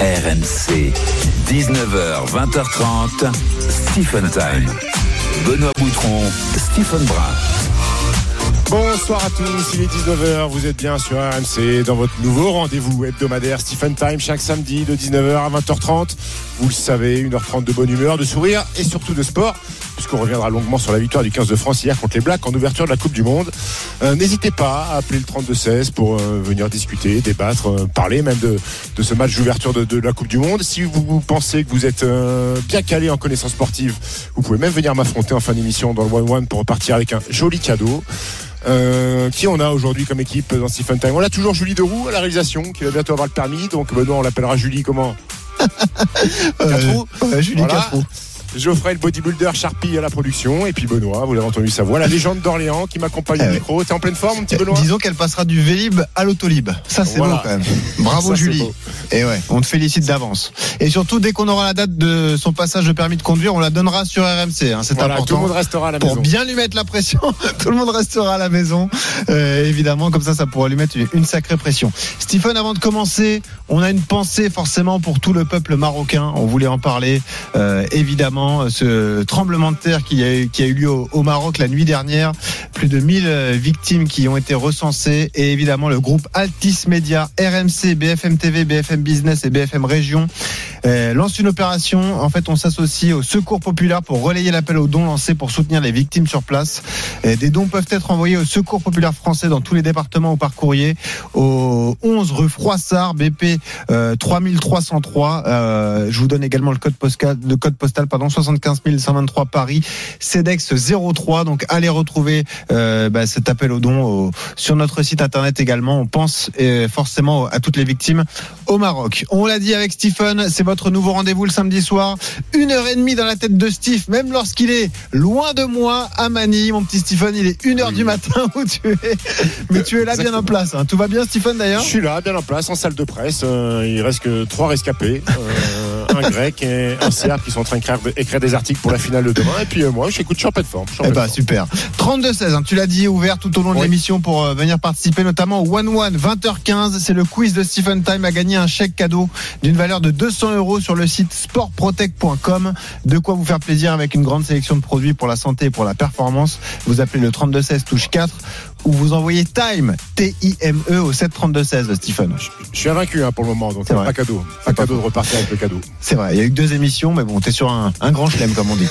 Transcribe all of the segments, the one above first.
RMC, 19h, 20h30, Stephen Time. Benoît Boutron, Stephen Brun. Bonsoir à tous, il est 19h, vous êtes bien sur RMC dans votre nouveau rendez-vous hebdomadaire Stephen Time chaque samedi de 19h à 20h30. Vous le savez, 1h30 de bonne humeur, de sourire et surtout de sport, puisqu'on reviendra longuement sur la victoire du 15 de France hier contre les Blacks en ouverture de la Coupe du Monde. Euh, N'hésitez pas à appeler le 32-16 pour euh, venir discuter, débattre, euh, parler même de, de ce match d'ouverture de, de, la Coupe du Monde. Si vous pensez que vous êtes bien calé en connaissances sportives, vous pouvez même venir m'affronter en fin d'émission dans le One-One pour repartir avec un joli cadeau. Euh, qui on a aujourd'hui comme équipe dans Stephen Time On a toujours Julie Deroux à la réalisation qui va bientôt avoir le permis. Donc Benoît, on l'appellera Julie comment? Catrou euh, Julie Voilà. Catrou. Geoffrey, le bodybuilder Sharpie à la production. Et puis Benoît, vous l'avez entendu sa voix, la légende d'Orléans qui m'accompagne Ah au micro. T'es en pleine forme, mon petit Benoît? Disons qu'elle passera du Vélib à l'autolib. Ça, c'est Voilà. beau quand même. Bravo Ça, Julie. Et ouais, on te félicite d'avance. Et surtout, dès qu'on aura la date de son passage de permis de conduire, on la donnera sur RMC. hein, c'est Voilà, tout le important. monde restera à la Pour maison. bien lui mettre la pression, tout le monde restera à la maison. Euh, évidemment, comme ça, ça pourra lui mettre une, une sacrée pression. Stephen, avant de commencer, on a une pensée forcément pour tout le peuple marocain. On voulait en parler. Euh, évidemment, ce tremblement de terre qui a, eu- lieu au, au Maroc la nuit dernière. Plus de 1000 euh, victimes qui ont été recensées. Et évidemment, le groupe Altis Media, RMC, BFM TV, BFM Business et BFM Région euh, lance une opération. En fait, on s'associe au Secours Populaire pour relayer l'appel aux dons lancé pour soutenir les victimes sur place. Euh, des dons peuvent être envoyés au Secours Populaire français dans tous les départements ou par courrier au 11 rue Froissart, BP euh, 3303. Euh, je vous donne également le code postal, le code postal pardon 75 123 Paris, CEDEX 03. Donc allez retrouver bah, cet appel aux dons sur notre site internet également. On pense forcément à toutes les victimes au Maroc. On l'a dit avec Stephen, c'est votre nouveau rendez-vous le samedi soir. Une heure et demie dans la tête de Steve, même lorsqu'il est loin de moi à Manille. Mon petit Stephen, il est une heure Oui. du matin où tu es. Mais tu es là bien en place. hein. Tout va bien, Stephen, d'ailleurs? Je suis là, bien en place, en salle de presse. Euh, il reste que trois rescapés. Euh, un grec et un serbe qui sont en train d'écrire écrire des articles pour la finale de demain. Et puis euh, moi, j'écoute, je suis en pleine forme. Eh ben forme. super. 32-16, hein, tu l'as dit, ouvert tout au long de l'émission pour euh, venir participer, notamment au One One 20h15. C'est le quiz de Stephen Time à gagner un chèque cadeau d'une valeur de 200 euros sur le site sportprotect.com. De quoi vous faire plaisir avec une grande sélection de produits pour la santé et pour la performance. Vous appelez le 3216 touche 4 ou vous envoyez Time T-I-M-E au 73216 Stephen. Je suis invaincu hein, pour le moment, donc C'est pas cadeau. Pas cadeau de repartir avec le cadeau. C'est vrai, il y a eu que deux émissions, mais bon, t'es sur un, un grand chelem, comme on dit.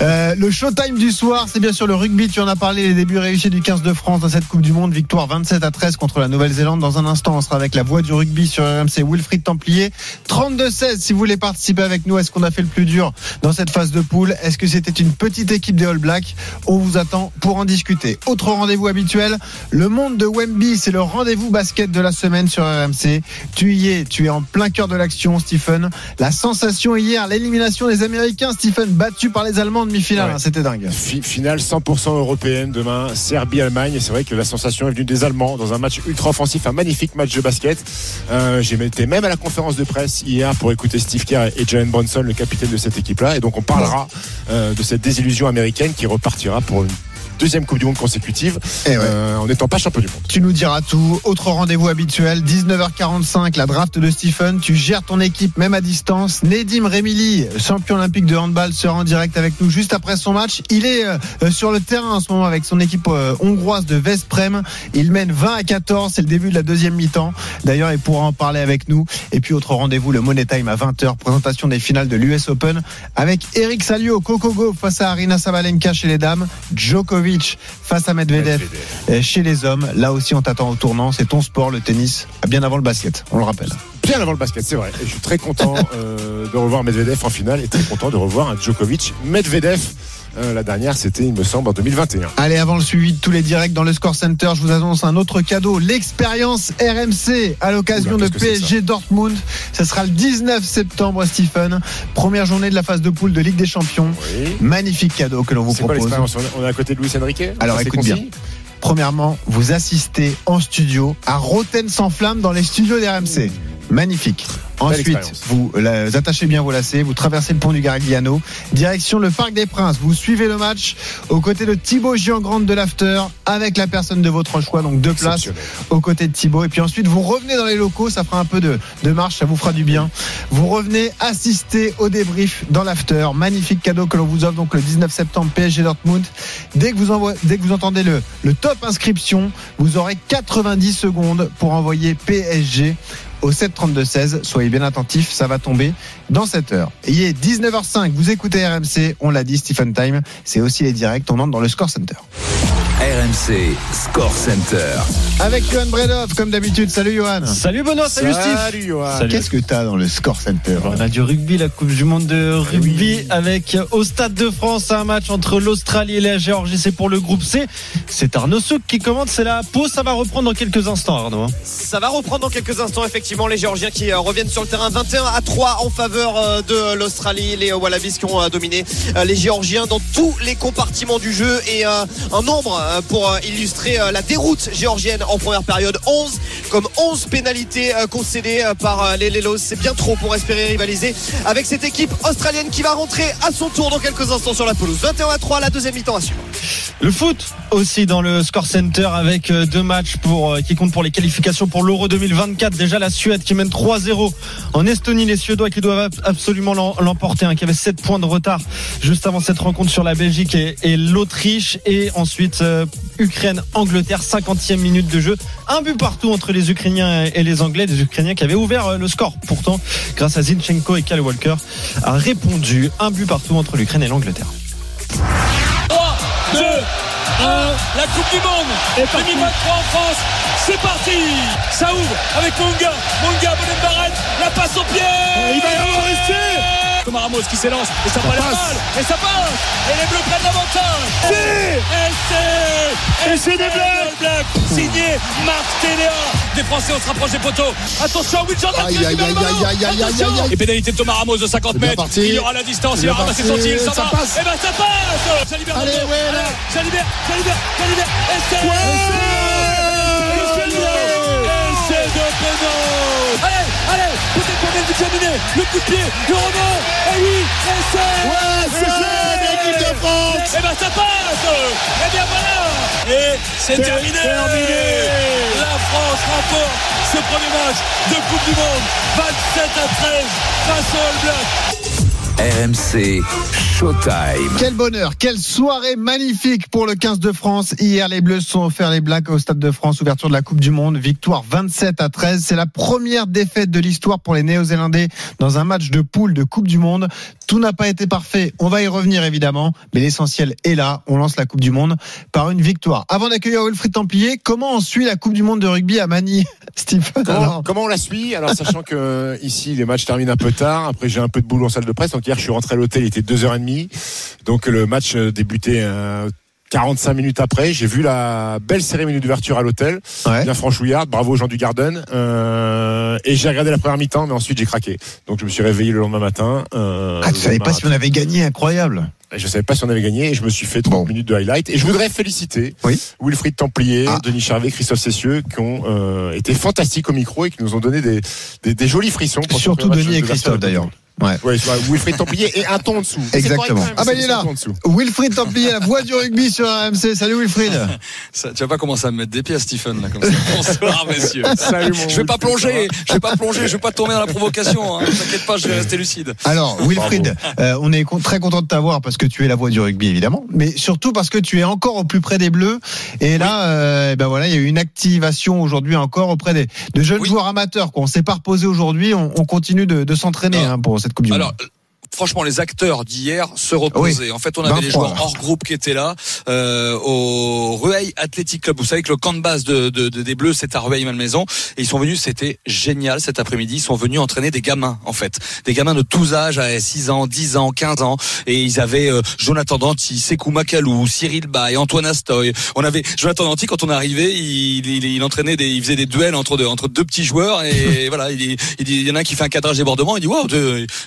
Euh, le showtime du soir, c'est bien sûr le rugby. Tu en as parlé, les débuts réussis du 15 de France dans cette Coupe du Monde. Victoire 27 à 13 contre la Nouvelle-Zélande. Dans un instant, on sera avec la voix du rugby sur RMC Wilfried Templier. 32-16, si vous voulez participer avec nous, est-ce qu'on a fait le plus dur dans cette phase de poule? Est-ce que c'était une petite équipe des All Blacks? On vous attend pour en discuter. Autre rendez-vous habituel, le monde de Wemby, c'est le rendez-vous basket de la semaine sur RMC. Tu y es, tu es en plein cœur de l'action, Stephen. La sensation hier, l'élimination des Américains, Stephen, battu par les Allemands en demi-finale, Ouais. hein, c'était dingue. Fi- finale 100% européenne demain, Serbie-Allemagne. C'est vrai que la sensation est venue des Allemands dans un match ultra offensif, un magnifique match de basket. Euh, J'ai été même à la conférence de presse hier pour écouter Steve Kerr et Jalen Bronson, le capitaine de cette équipe-là. Et donc on parlera euh, de cette désillusion américaine qui repartira pour une deuxième Coupe du Monde consécutive Eh ouais. euh, en n'étant pas champion du monde. Tu nous diras tout. Autre rendez-vous habituel, 19h45, la draft de Stephen. Tu gères ton équipe même à distance. Nedim Remili, champion olympique de handball, sera en direct avec nous juste après son match. Il est euh, sur le terrain en ce moment avec son équipe euh, hongroise de Vesprem. Il mène 20 à 14. C'est le début de la deuxième mi-temps. D'ailleurs, il pourra en parler avec nous. Et puis, autre rendez-vous, le Money Time à 20h. Présentation des finales de l'US Open avec Eric Salio, Kokogo face à Arina Sabalenka chez les dames. Djokovic face à Medvedev. Chez les hommes, là aussi on t'attend au tournant, c'est ton sport, le tennis, bien avant le basket, on le rappelle. Bien avant le basket, c'est vrai. Et je suis très content euh, de revoir Medvedev en finale et très content de revoir un Djokovic Medvedev. Euh, la dernière, c'était, il me semble, en 2021. Allez, avant le suivi de tous les directs dans le Score Center, je vous annonce un autre cadeau, l'expérience RMC à l'occasion de PSG Dortmund. Ce sera le 19 septembre, Stephen. Première journée de la phase de poule de Ligue des Champions. Oui. Magnifique cadeau que l'on vous quoi propose. On est- à côté de Luis Enrique? Alors, écoute bien. Premièrement, vous assistez en studio à Roten sans flamme dans les studios d'RMC. Magnifique. Ensuite, vous, la- attachez bien vos lacets, vous traversez le pont du Garigliano, direction le Parc des Princes. Vous suivez le match aux côtés de Thibaut Giangrande de l'After, avec la personne de votre choix, donc deux places aux côtés de Thibaut. Et puis ensuite, vous revenez dans les locaux, ça fera un peu de, de marche, ça vous fera du bien. Vous revenez assister au débrief dans l'After. Magnifique cadeau que l'on vous offre donc le 19 septembre PSG Dortmund. Dès que vous, envoie- dès que vous entendez le, le top inscription, vous aurez 90 secondes pour envoyer PSG au 732-16. Soyez bien attentifs, ça va tomber dans cette heure. Il est 19h05, vous écoutez RMC, on l'a dit, Stephen Time, c'est aussi les directs, on entre dans le Score Center. RMC Score Center. Avec Johan Bredov, comme d'habitude. Salut Johan. Salut Benoît, salut, Steve. Salut Johan. Qu'est-ce que t'as dans le Score Center On a du rugby, la Coupe du Monde de rugby avec au Stade de France un match entre l'Australie et la Géorgie. C'est pour le groupe C. C'est Arnaud Souk qui commande. C'est la pause. Ça va reprendre dans quelques instants, Arnaud. Ça va reprendre dans quelques instants, effectivement, les Géorgiens qui euh, reviennent sur le terrain 21 à 3 en faveur euh, de l'Australie. Les Wallabies qui ont euh, dominé euh, les Géorgiens dans tous les compartiments du jeu et un nombre pour illustrer la déroute géorgienne en première période. 11 comme 11 pénalités concédées par les Lelos. C'est bien trop pour espérer rivaliser avec cette équipe australienne qui va rentrer à son tour dans quelques instants sur la pelouse. 21 à 3, la deuxième mi-temps à suivre. Le foot aussi dans le Score Center avec deux matchs pour, qui comptent pour les qualifications pour l'Euro 2024. Déjà la Suède qui mène 3-0 en Estonie. Les Suédois qui doivent absolument l'em- l'emporter, hein, qui avait 7 points de retard juste avant cette rencontre sur la Belgique et, l'Autriche. Et ensuite euh, Ukraine-Angleterre, 50e minute de jeu. Un but partout entre les Ukrainiens et les Anglais. Les Ukrainiens qui avaient ouvert euh, le score. Pourtant, grâce à Zinchenko et Kyle Walker, a répondu un but partout entre l'Ukraine et l'Angleterre. 3, 2, 1, la Coupe du Monde 2023 en France, c'est parti. Ça ouvre avec Monga, Monga, bonne barrette, la passe au pied. Il va y avoir Thomas Ramos qui s'élance, et ça, va mal, et ça passe Et les Bleus prennent l'avantage Et c'est Et c'est des Blacks Signé Marc Téléa Des Français, on se rapproche des poteaux Attention, Will Jordan Aïe, aïe, aïe, ballon. aïe, aïe, aïe, Attention. aïe, aïe. Et pénalité de Thomas Ramos de 50 C'est bien mètres. Il y aura la distance, il a bien ramassé son tir, ça, Ça va passe. Et ben ça passe Ça libère Allez, Dodo. ouais, là. ça libère, ça libère, ça libère Et c'est Peut-être qu'on vient de terminer Le coup de pied, le rebond. Et oui, et c'est Ouais, c'est l'équipe de France. Et ben ça passe. Et bien voilà. Et c'est terminé. La France remporte ce premier match de Coupe du Monde 27 à 13 face au All Blacks RMC Showtime. Quel bonheur, quelle soirée magnifique pour le 15 de France. Hier, les Bleus sont offerts les Blacks au Stade de France, ouverture de la Coupe du Monde, victoire 27 à 13. C'est la première défaite de l'histoire pour les Néo-Zélandais dans un match de poule de Coupe du Monde. Tout n'a pas été parfait, on va y revenir évidemment, mais l'essentiel est là. On lance la Coupe du Monde par une victoire. Avant d'accueillir Wilfried Templier, comment on suit la Coupe du Monde de rugby à Manille, Stephen? Comment, alors comment on la suit? Alors sachant que euh, ici les matchs terminent un peu tard, après j'ai un peu de boulot en salle de presse, donc hier je suis rentré à l'hôtel, il était 2h30, donc le match euh, débutait euh, 45 minutes après, j'ai vu la belle cérémonie d'ouverture à l'hôtel, Ouais. bien franchouillarde, bravo aux gens du Garden, euh, et j'ai regardé la première mi-temps, mais ensuite j'ai craqué, donc je me suis réveillé le lendemain matin. Euh, Ah, tu savais pas si on avait gagné, incroyable. je savais pas si on avait gagné et je me suis fait 30 Bon. minutes de highlight. Et je voudrais féliciter Oui. Wilfried Templier, Ah. Denis Charvet, Christophe Cessieux qui ont euh, été fantastiques au micro et qui nous ont donné des, des, des jolis frissons. Surtout Denis et Christophe d'ailleurs. Ouais. Ouais, c'est vrai, Wilfried Templier et un ton en dessous. Exactement. Ah bah, il est là. Wilfried Templier, la voix du rugby sur RMC. Salut Wilfried. Ça, tu vas pas commencer à me mettre des pieds, Stephen, là, comme ça. Bonsoir, messieurs. Salut, mon Je vais pas plonger, je vais pas plonger, je vais pas tomber dans la provocation. Hein. T'inquiète pas, je vais rester lucide. Alors, Wilfried, euh, on est con- très content de t'avoir parce que tu es la voix du rugby, évidemment, mais surtout parce que tu es encore au plus près des Bleus. Et là, euh, ben voilà, il y a eu une activation aujourd'hui encore auprès des de jeunes Oui. joueurs amateurs. Quoi. On s'est pas reposé aujourd'hui, on, on continue de, de s'entraîner Alors, hein, pour cette Coupe du Alors. Franchement, les acteurs d'hier se reposaient. En fait, on avait 23, les joueurs hors groupe qui étaient là euh, au Rueil Athletic Club. Vous savez que le camp de base de, de- de- des Bleus, c'est à Rueil-Malmaison. Et ils sont venus, c'était génial cet après-midi. Ils sont venus entraîner des gamins, en fait. Des gamins de tous âges, à 6 ans, 10 ans, 15 ans. Et ils avaient euh, Jonathan Danty, Sekou Makalou, Cyril Bay, Antoine Astoy. On avait Jonathan Danty, quand on est arrivé, il, il, il entraînait des, il faisait des duels entre deux, entre deux petits joueurs. Et voilà, il, il, il y en a un qui fait un cadrage débordement. Il dit, waouh,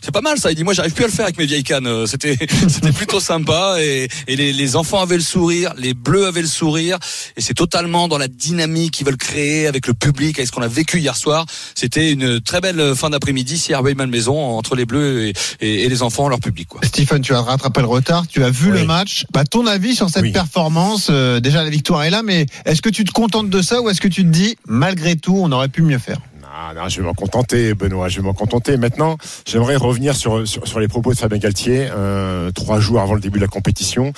c'est pas mal ça. Il dit, moi, j'arrive plus à le faire avec mes vieilles cannes. Euh, C'était, c'était plutôt sympa et, et les, les enfants avaient le sourire, les bleus avaient le sourire et c'est totalement dans la dynamique qu'ils veulent créer avec le public, avec ce qu'on a vécu hier soir. C'était une très belle fin d'après-midi ici à Maison entre les bleus et, et, et les enfants, leur public. Quoi. Stephen, tu as rattrapé le retard, tu as vu Oui. le match. Bah, ton avis sur cette Oui. performance euh, Déjà, la victoire est là, mais est-ce que tu te contentes de ça ou est-ce que tu te dis, malgré tout, on aurait pu mieux faire? Non, non, je vais m'en contenter, Benoît. Je vais m'en contenter. Maintenant, j'aimerais revenir sur, sur, sur les propos de Fabien Galtier, euh, trois jours avant le début de la compétition,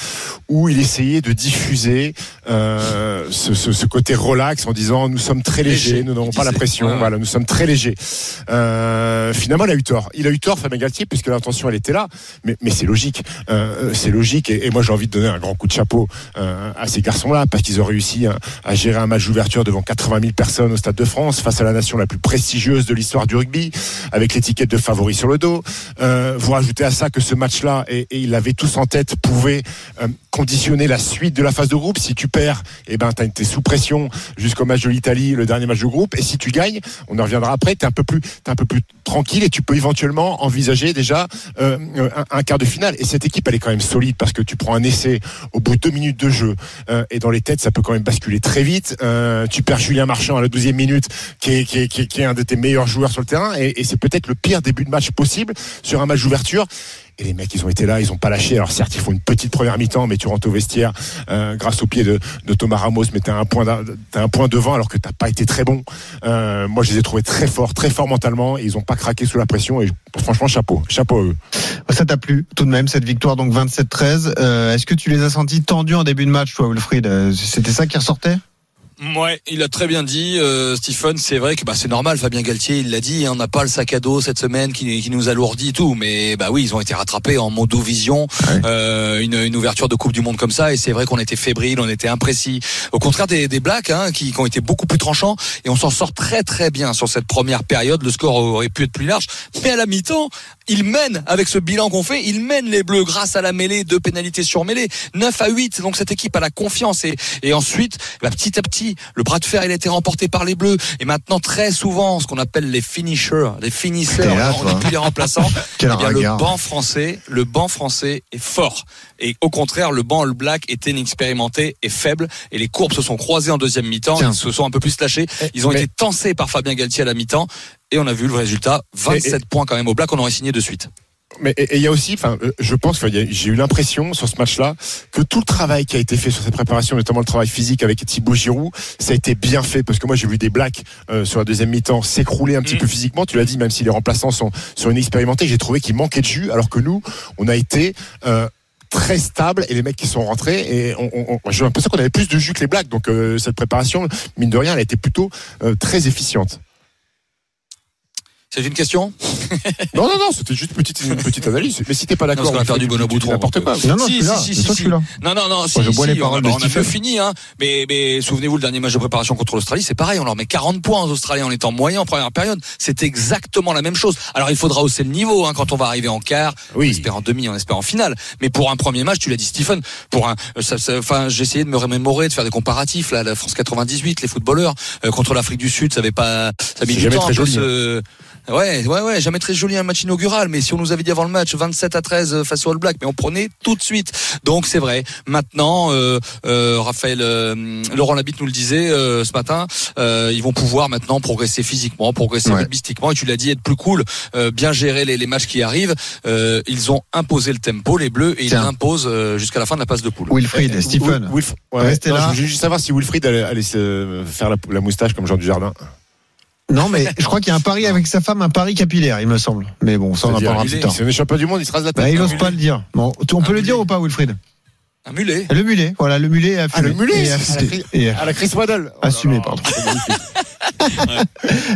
où il essayait de diffuser euh, ce, ce, ce côté relax en disant nous sommes très légers, Léger, nous n'avons pas la pression, Ouais, voilà, nous sommes très légers. Euh, finalement, il a eu tort. Il a eu tort, Fabien Galtier, puisque l'intention elle était là, mais, mais c'est logique. Euh, c'est logique, et, et moi j'ai envie de donner un grand coup de chapeau euh, à ces garçons-là, parce qu'ils ont réussi à, à gérer un match d'ouverture devant 80 000 personnes au Stade de France, face à la nation la plus prestigieuse de l'histoire du rugby, avec l'étiquette de favori sur le dos. Euh, vous rajoutez à ça que ce match-là, et, et ils l'avaient tous en tête, pouvait euh, conditionner la suite de la phase de groupe. Si tu perds, eh ben, été sous pression jusqu'au match de l'Italie, le dernier match de groupe. Et si tu gagnes, on en reviendra après, t'es un peu plus, t'es un peu plus tranquille et tu peux éventuellement envisager déjà euh, un, quart de finale. Et cette équipe, elle est quand même solide parce que tu prends un essai au bout de deux minutes de jeu et dans les têtes, ça peut quand même basculer très vite. Tu perds Julien Marchand à la douzième minute, qui qui, est, un de tes meilleurs joueurs sur le terrain, et, c'est peut-être le pire début de match possible sur un match d'ouverture. Et les mecs, ils ont été là, ils ont pas lâché. Alors certes, ils font une petite première mi-temps, mais tu rentres au vestiaire euh, grâce au pied de, de Thomas Ramos, mais t'as un point, t'as un point devant alors que t'as pas été très bon. Euh, moi, je les ai trouvés très forts, très forts mentalement. Ils ont pas craqué sous la pression. Et franchement, chapeau, chapeau à eux. Ça t'a plu tout de même cette victoire donc 27-13. Euh, Est-ce que tu les as sentis tendus en début de match, toi, Wilfried? C'était ça qui ressortait? Ouais, il a très bien dit, euh, Stephen. C'est vrai que bah, c'est normal. Fabien Galtier, il l'a dit. hein, on n'a pas le sac à dos cette semaine qui, qui nous alourdit et tout. Mais bah oui, ils ont été rattrapés en modo vision, Ouais. euh, une, une ouverture de Coupe du Monde comme ça. Et c'est vrai qu'on était fébrile, on était imprécis. Au contraire des, des Blacks, hein, qui, qui ont été beaucoup plus tranchants. Et on s'en sort très très bien sur cette première période. Le score aurait pu être plus large, mais à la mi-temps, ils mènent avec ce bilan qu'on fait. Ils mènent les Bleus grâce à la mêlée, deux pénalités sur mêlée, 9 à 8. Donc cette équipe a la confiance et, et ensuite, bah, petit à petit, le bras de fer il a été remporté par les Bleus. Et maintenant, très souvent, ce qu'on appelle les finishers, les finisseurs, là, on n'est plus les remplaçants. Quel Eh bien, le banc français, le banc français est fort. Et au contraire, le banc All Black était inexpérimenté et faible. Et les courbes se sont croisées en deuxième mi-temps. Ils se sont un peu plus lâchés. Ils ont Mais- été tensés par Fabien Galtier à la mi-temps. Et on a vu le résultat. 27 points quand même au Black. On aurait signé de suite. Mais et et il y a aussi, enfin, euh, je pense que j'ai eu l'impression sur ce match-là que tout le travail qui a été fait sur cette préparation, notamment le travail physique avec Thibaut Giroud, ça a été bien fait parce que moi j'ai vu des blacks euh, sur la deuxième mi-temps s'écrouler un petit Mm. peu physiquement. Tu l'as dit, même si les remplaçants sont sont inexpérimentés, j'ai trouvé qu'il manquait de jus, alors que nous, on a été euh, très stable et les mecs qui sont rentrés et on, on, j'ai l'impression qu'on avait plus de jus que les blacks donc euh, cette préparation mine de rien elle a plutôt euh, très efficiente C'est une question non non non c'était juste une petite une petite analyse mais si t'es pas d'accord on fait perdu du- du- Boutron, n'importe quoi Non, non, Si, si. Non, non, non, si, je bois si, les paroles on, a- peu fini, hein. Mais, mais souvenez-vous, le dernier match de préparation contre l'Australie, c'est pareil, on leur met 40 points aux Australiens en étant moyen en première période. C'est exactement la même chose. Alors, il faudra hausser le niveau, hein, quand on va arriver en quart. Oui. On espère en demi, on espère en finale. Mais pour un premier match, tu l'as dit, Stephen, pour un, euh, ça, ça- enfin, j'ai essayé de me remémorer, de faire des comparatifs, là, la France 98, les footballeurs, euh, contre l'Afrique du Sud, ça avait pas, ça a mis C'est du temps Ouais, ouais, ouais, jamais très joli un match inaugural, mais si on nous avait dit avant le match 27 à 13 face au All Black, mais on prenait tout de suite. Donc c'est vrai. Maintenant, euh, euh, Raphaël, euh, Laurent Labitte nous le disait euh, ce matin, euh, ils vont pouvoir maintenant progresser physiquement, progresser Ouais. rugbystiquement, et tu l'as dit, être plus cool, euh, bien gérer les, les matchs qui arrivent. Euh, ils ont imposé le tempo, les Bleus, et ils l'imposent euh, jusqu'à la fin de la passe de poule. Wilfried, Stephen. Wilf- ouais, Restez non, là. Je voulais juste savoir si Wilfried allait, allait se faire la, la moustache comme Jean Dujardin. Non, mais je crois qu'il y a un pari avec sa femme, un pari capillaire, il me semble. Mais bon, ça on en parlera il plus tard. Si on est champion du monde, il se rase la tête. Bah, il n'ose pas le dire. Bon, on peut le dire ou pas, Wilfried? Un mulet. Le mulet, voilà, le mulet est Ah, le mulet Et à la. Chris- Et- à la Chris Waddle. Oh Assumé, pardon.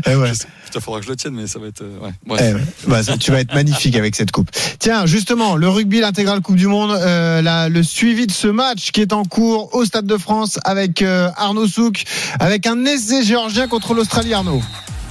Eh ouais. Putain, faudra que je le tienne, mais ça va être. euh, ouais. Bref. Eh ouais. Bah, ça, tu vas être magnifique avec cette coupe. Tiens, justement, le rugby, l'intégrale Coupe du Monde, euh, la- le suivi de ce match qui est en cours au Stade de France avec euh, Arnaud Souk, avec un essai géorgien contre l'Australie, Arnaud.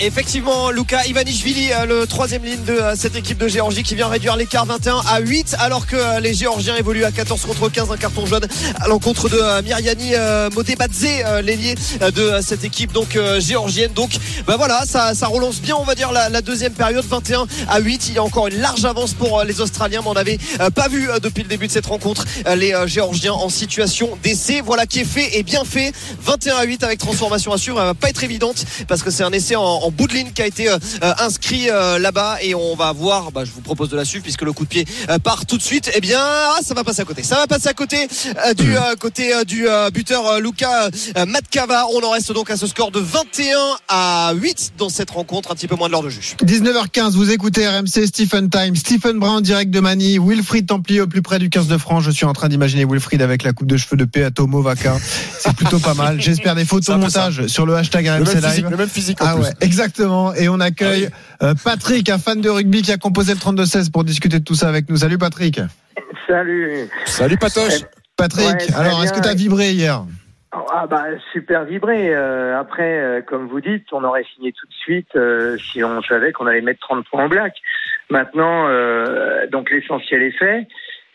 Effectivement, Luka Ivanishvili, euh, le troisième ligne de euh, cette équipe de Géorgie qui vient réduire l'écart 21 à 8 alors que euh, les Géorgiens évoluent à 14 contre 15, un carton jaune à l'encontre de Myriani Modebadze, euh, l'ailier de cette équipe donc géorgienne. Donc bah voilà, ça, ça relance bien on va dire la, la deuxième période 21 à 8. Il y a encore une large avance pour les Australiens, mais on n'avait pas vu depuis le début de cette rencontre les Géorgiens en situation d'essai. Voilà qui est fait et bien fait. 21 à 8 avec transformation à. Elle va pas être évidente parce que c'est un essai en bout de ligne qui a été euh, euh, inscrit euh, là-bas et on va voir. Bah, je vous propose de la suivre puisque le coup de pied part tout de suite. Eh bien, ah, ça va passer à côté. Ça va passer à côté euh, du euh, côté euh, du euh, buteur euh, Luca euh, Matkava. On en reste donc à ce score de 21 à 8 dans cette rencontre. Un petit peu moins de l'heure de juge. 19h15, vous écoutez RMC Stephen Time. Stephen Brown direct de Manille. Wilfried Templier au plus près du 15 de France. Je suis en train d'imaginer Wilfried avec la coupe de cheveux de Peato Movaca. C'est plutôt pas mal. J'espère des photos montage sur le hashtag Le RMC physique, Live. le même physique en Ah plus. ouais, exactement. Et on accueille euh, Patrick, un fan de rugby qui a composé le 32-16 pour discuter de tout ça avec nous. Salut Patrick. Salut. Salut Patoche. Patrick, Ouais, très alors est-ce que bien. tu as vibré hier Ah bah super vibré. Euh, après, euh, comme vous dites, on aurait signé tout de suite euh, si on savait qu'on allait mettre 30 points en black. Maintenant, euh, donc l'essentiel est fait.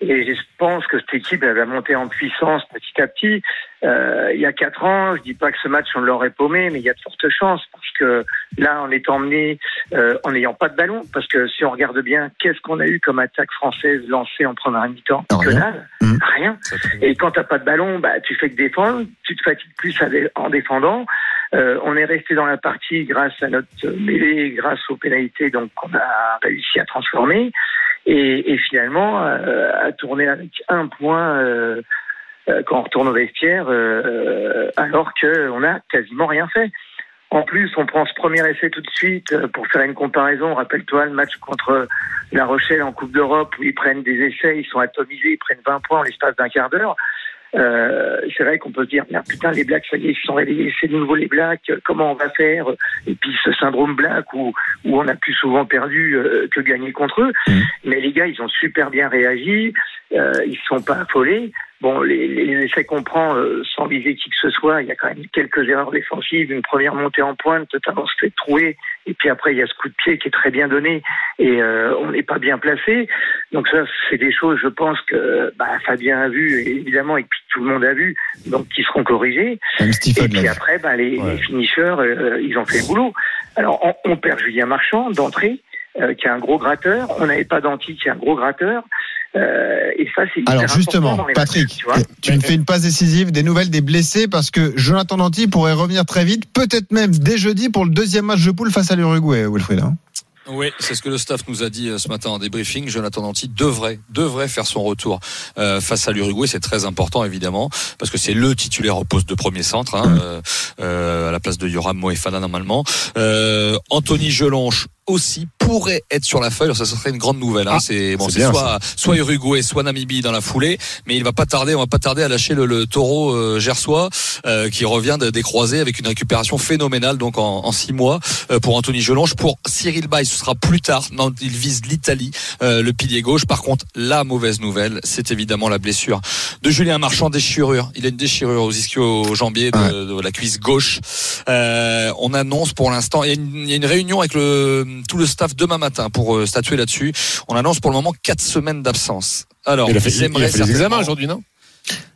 Et je pense que cette équipe elle va monter en puissance petit à petit. Euh, il y a quatre ans, je dis pas que ce match on l'aurait paumé, mais il y a de fortes chances parce que là, on est emmené euh, en n'ayant pas de ballon. Parce que si on regarde bien, qu'est-ce qu'on a eu comme attaque française lancée en première mi-temps Que Rien. dalle, rien. Et quand t'as pas de ballon, bah tu fais que défendre. Tu te fatigues plus en défendant. Euh, on est resté dans la partie grâce à notre mêlée, grâce aux pénalités, donc on a réussi à transformer et, et finalement euh, à tourner avec un point euh, euh, quand on retourne au vestiaire, euh, alors que on a quasiment rien fait. En plus, on prend ce premier essai tout de suite euh, pour faire une comparaison. Rappelle-toi le match contre La Rochelle en Coupe d'Europe où ils prennent des essais, ils sont atomisés, ils prennent 20 points en l'espace d'un quart d'heure. Euh, c'est vrai qu'on peut se dire, merde, putain, les Blacks, ça y est, ils se sont réveillés, c'est de nouveau les Blacks, comment on va faire Et puis ce syndrome Black où, où on a plus souvent perdu euh, que gagné contre eux. Mhm. Mais les gars, ils ont super bien réagi, euh, ils se sont pas affolés. Bon, les, les essais qu'on prend euh, sans viser qui que ce soit, il y a quand même quelques erreurs défensives, une première montée en pointe, totalement se fait trouer, et puis après il y a ce coup de pied qui est très bien donné, et euh, on n'est pas bien placé. Donc ça, c'est des choses, je pense que bah, Fabien a vu, évidemment, et puis tout le monde a vu, donc qui seront corrigés. Et puis après, bah, les, Ouais. les finishers, euh, ils ont fait le boulot. Alors, on, on perd Julien Marchand d'entrée, euh, qui est un gros gratteur. On n'avait pas d'anti, qui est un gros gratteur. Euh, et ça, c'est hyper Alors justement, dans les matchs, Patrick, tu vois. tu me fais une passe décisive, des nouvelles des blessés parce que Jonathan Danty pourrait revenir très vite, peut-être même dès jeudi pour le deuxième match de poule face à l'Uruguay, Wilfried. hein. Oui, c'est ce que le staff nous a dit euh, ce matin en débriefing. Jonathan Danty devrait, devrait faire son retour euh, face à l'Uruguay. C'est très important évidemment parce que c'est le titulaire au poste de premier centre hein, euh, euh, à la place de Yoram Moefana normalement. Euh, Anthony Gelonche aussi pourrait être sur la feuille. Alors, ça serait une grande nouvelle. Hein. Ah, c'est bon, c'est soit soit Uruguay, soit Namibie dans la foulée, mais il va pas tarder. On va pas tarder à lâcher le, le taureau euh, gersois euh, qui revient de- des croisés avec une récupération phénoménale donc en, en six mois euh, pour Anthony Gelonche. Pour Cyril Bay, ce sera plus tard. Non, il vise l'Italie, euh, le pilier gauche. Par contre, la mauvaise nouvelle, c'est évidemment la blessure de Julien Marchand, déchirure. Il a une déchirure aux ischio-jambiers de, Ouais. de la cuisse gauche. Euh, on annonce pour l'instant, il y, y a une réunion avec le, tout le staff demain matin pour euh, statuer là-dessus. On annonce pour le moment quatre semaines d'absence. Alors, Il a fait, il a fait les examens aujourd'hui, non?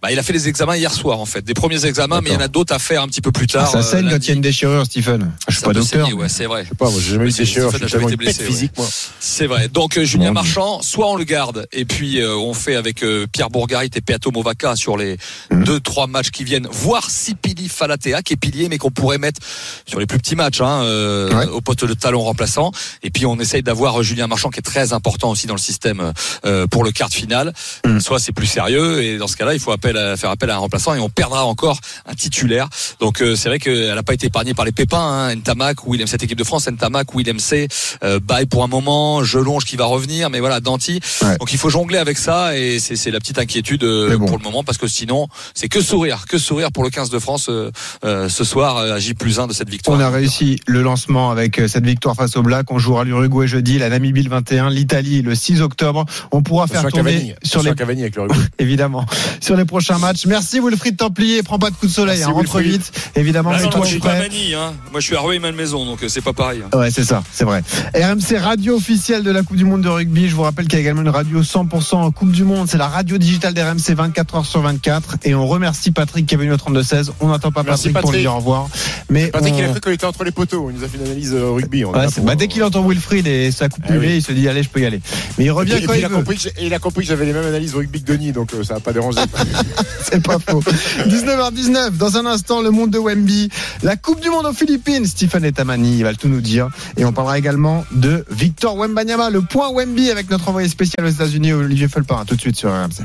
Bah, il a fait les examens hier soir en fait, des premiers examens, mais il y en a d'autres à faire un petit peu plus tard. ça euh, saigne quand lundi. il y a une déchirure, Stephen. Je suis Ça pas docteur. saigner, ouais, c'est vrai. Je sais pas, moi j'ai jamais eu de déchirure, jamais été blessé, physique. C'est vrai. Donc euh, Julien Marchand, soit on le garde et puis euh, on fait avec euh, Pierre Bourgarit et Peato Movaca sur les Mhm. deux trois matchs qui viennent, voire Sipili Falatea qui est pilier mais qu'on pourrait mettre sur les plus petits matchs hein, euh, Ouais. au poste de talon remplaçant. Et puis on essaye d'avoir euh, Julien Marchand qui est très important aussi dans le système euh, pour le quart de finale. Mhm. Soit c'est plus sérieux et dans ce cas-là il faut appel à, faire appel à un remplaçant et on perdra encore un titulaire. Donc euh, c'est vrai qu'elle n'a pas été épargnée par les pépins. Hein, Ntamak, Willem cette équipe de France, Ntamak, Willem C, euh, Baye pour un moment, Gelonge qui va revenir, mais voilà Danti. Ouais. Donc il faut jongler avec ça et c'est c'est la petite inquiétude euh, bon. pour le moment parce que sinon c'est que sourire, que sourire pour le 15 de France euh, euh, ce soir à J plus 1 de cette victoire. On a réussi le lancement avec cette victoire face au Black. On jouera l'Uruguay jeudi, la Namibie le 21, l'Italie le 6 octobre. On pourra faire tourner Cavani, sur les Cavani avec le rugby. évidemment sur les prochains prochain match. Merci Wilfried Templier. Prends pas de coup de soleil. Hein, rentre Wilfried. vite. Évidemment, Ah non, moi, je suis pas frais. Mani, hein. Moi, je suis à Rueil-Malmaison, donc euh, c'est pas pareil. hein. Ouais, c'est ça, c'est vrai. RMC radio officielle de la Coupe du Monde de rugby. Je vous rappelle qu'il y a également une radio 100% en Coupe du Monde. C'est la radio digitale d'RMC 24 heures sur 24. Et on remercie Patrick qui est venu au 32-16. On n'attend pas Merci, Patrick, pour lui dire au revoir. Mais Patrick, on- il a cru qu'on était entre les poteaux. Il nous a fait une analyse euh, rugby. On Ouais, pour- bah, dès qu'il entend Wilfried et sa coupe Eh oui. il se dit allez, je peux y aller. Mais il Et revient et quand puis il il, a veut. compris que j'ai- et il a compris que j'avais les mêmes analyses rugby que Denis, donc euh, ça n'a pas dérangé. C'est pas faux. 19h19, dans un instant, le monde de Wemby. La Coupe du Monde aux Philippines. Stephen et Tamani, il va tout nous dire. Et on parlera également de Victor Wembanyama, le point Wemby avec notre envoyé spécial aux États-Unis, Olivier Felpin. Tout de suite sur RMC.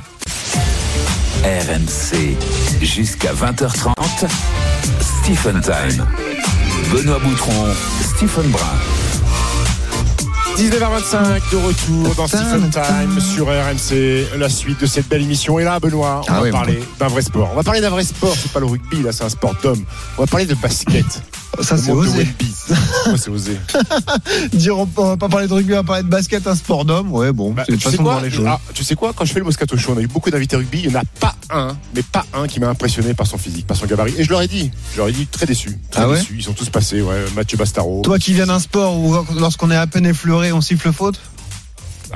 RMC jusqu'à 20h30. Stephen Time. Benoît Boutron, Stephen Brun. 19h25 de retour dans Stephen Time sur RMC, la suite de cette belle émission. Et là, Benoît, on Ah va oui, parler d'un vrai sport. On va parler d'un vrai sport, c'est pas le rugby, là, c'est un sport d'homme. On va parler de basket. Ça, Le c'est osé. Ouais, c'est osé. Dire, on va pas parler de rugby, on va parler de basket, un sport d'homme. Ouais, bon, Bah, c'est une façon de voir les choses. Ah, tu sais quoi Quand je fais le Moscato Show, on a eu beaucoup d'invités rugby. Il n'y en a pas un, mais pas un qui m'a impressionné par son physique, par son gabarit. Et je leur ai dit, je leur ai dit très déçu. Très Ah ouais déçu. Ils sont tous passés. Ouais, Mathieu Bastaro. Toi qui viens d'un sport où lorsqu'on est à peine effleuré, on siffle faute?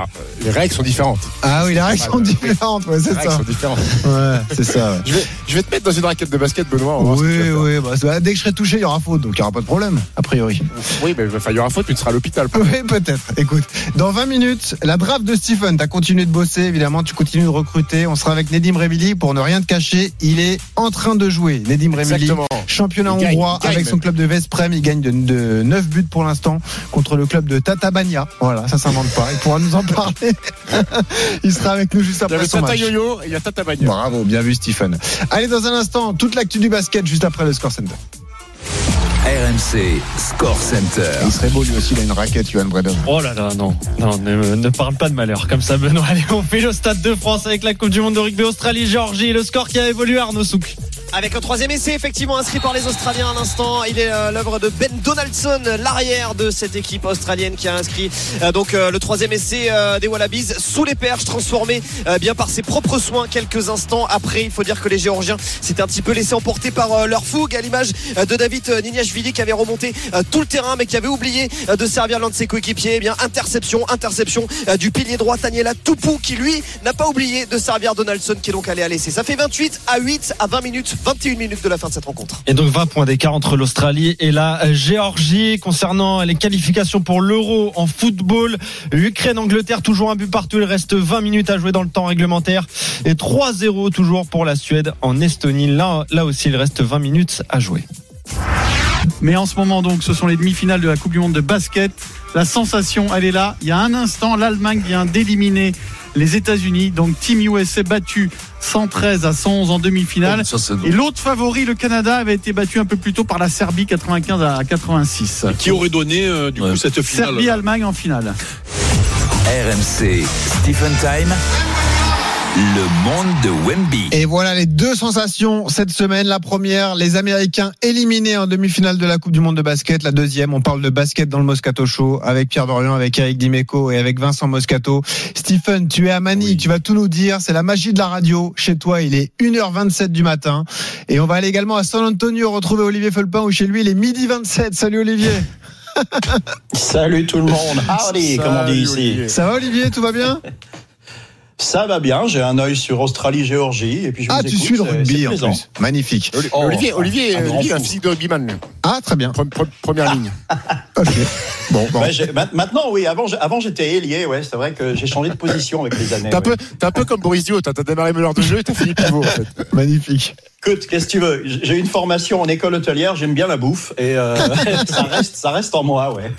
Ah, les règles sont différentes. Ah oui, les règles sont différentes, ouais, c'est Les règles ça. sont différentes. Ouais, c'est ça. ouais. Je vais, je vais te mettre dans une raquette de basket, Benoît. Oui, oui, bah, dès que je serai touché, il y aura faute, donc il n'y aura pas de problème, a priori. Oui, mais il y aura faute, tu seras à l'hôpital. Oui, peut-être. Écoute, dans 20 minutes, la draft de Stephen. Tu as continué de bosser, évidemment, tu continues de recruter. On sera avec Nedim Remili pour ne rien te cacher. Il est en train de jouer. Nedim Remili, championnat Il hongrois gagne avec son même. club de Vesprem. Il gagne de, de 9 buts pour l'instant contre le club de Tatabania. Voilà, ça s'invente pas. Il pourra nous en parler. il sera avec nous juste Il y après son Tata match. Yo-Yo et il y a Tata. Bravo, bien vu Stephen. Allez, dans un instant, toute l'actu du basket juste après le score center. RMC Score Center. Il serait beau lui aussi, il a une raquette, Johan Bredon. Oh là là, non, non, ne, ne parle pas de malheur comme ça, Benoît. Allez, on fait le stade de France avec la Coupe du Monde de rugby Australie, Géorgie, le score qui a évolué, Arnaud Souk. Avec un troisième essai effectivement inscrit par les Australiens à l'instant. Il est euh, l'œuvre de Ben Donaldson, l'arrière de cette équipe australienne qui a inscrit euh, donc euh, le troisième essai euh, des Wallabies sous les perches, transformé euh, bien par ses propres soins quelques instants après. Il faut dire que les Géorgiens s'étaient un petit peu laissés emporter par euh, leur fougue à l'image de David Niniashvili qui avait remonté tout le terrain mais qui avait oublié de servir l'un de ses coéquipiers. Eh bien interception, interception du pilier droit Taniela Toupou qui lui n'a pas oublié de servir Donaldson qui est donc allé à l'essai. Ça fait 28 à 8 à 20 minutes, 21 minutes de la fin de cette rencontre. Et donc 20 points d'écart entre l'Australie et la Géorgie concernant les qualifications pour l'Euro en football. Ukraine-Angleterre toujours un but partout. Il reste 20 minutes à jouer dans le temps réglementaire et 3-0 toujours pour la Suède en Estonie. Là, là aussi il reste 20 minutes à jouer. Mais en ce moment, donc, ce sont les demi-finales de la Coupe du Monde de basket. La sensation, elle est là. Il y a un instant, l'Allemagne vient d'éliminer les États-Unis. Donc, Team USA battu 113 à 111 en demi-finale. Et l'autre favori, le Canada, avait été battu un peu plus tôt par la Serbie, 95 à 86. Qui aurait donné euh, du coup cette finale Serbie-Allemagne en finale. RMC Stephen Time. Le monde de Wemby. Et voilà les deux sensations cette semaine. La première, les Américains éliminés en demi-finale de la Coupe du Monde de basket. La deuxième, on parle de basket dans le Moscato Show avec Pierre Dorian, avec Eric Dimeco et avec Vincent Moscato. Stephen, tu es à Manille, tu vas tout nous dire. C'est la magie de la radio. Chez toi, il est 1h27 du matin. Et on va aller également à San Antonio retrouver Olivier Felpin où chez lui, il est midi 27. Salut Olivier. Salut tout le monde. Howdy, comme on dit Salut, ici. Olivier. Ça va Olivier, tout va bien? Ça va bien, j'ai un œil sur Australie-Géorgie. Et puis je Ah, vous tu écoute, suis le rugby en plus. Magnifique. Oli- Oh, Olivier, Olivier, un Olivier a un physique de rugbyman. Ah, très bien. Pre- pre- Première ligne. Ok. Bon, bon. Maintenant, oui, avant, j'étais ailier, ouais, c'est vrai que j'ai changé de position avec les années. T'es un, ouais. peu, t'es un peu comme Boris Dio, t'as t'as démarré meneur de jeu et t'as fini pivot en fait. Magnifique. Écoute, qu'est-ce que tu veux? J'ai une formation en école hôtelière, j'aime bien la bouffe et euh, ça, reste, ça reste en moi, ouais.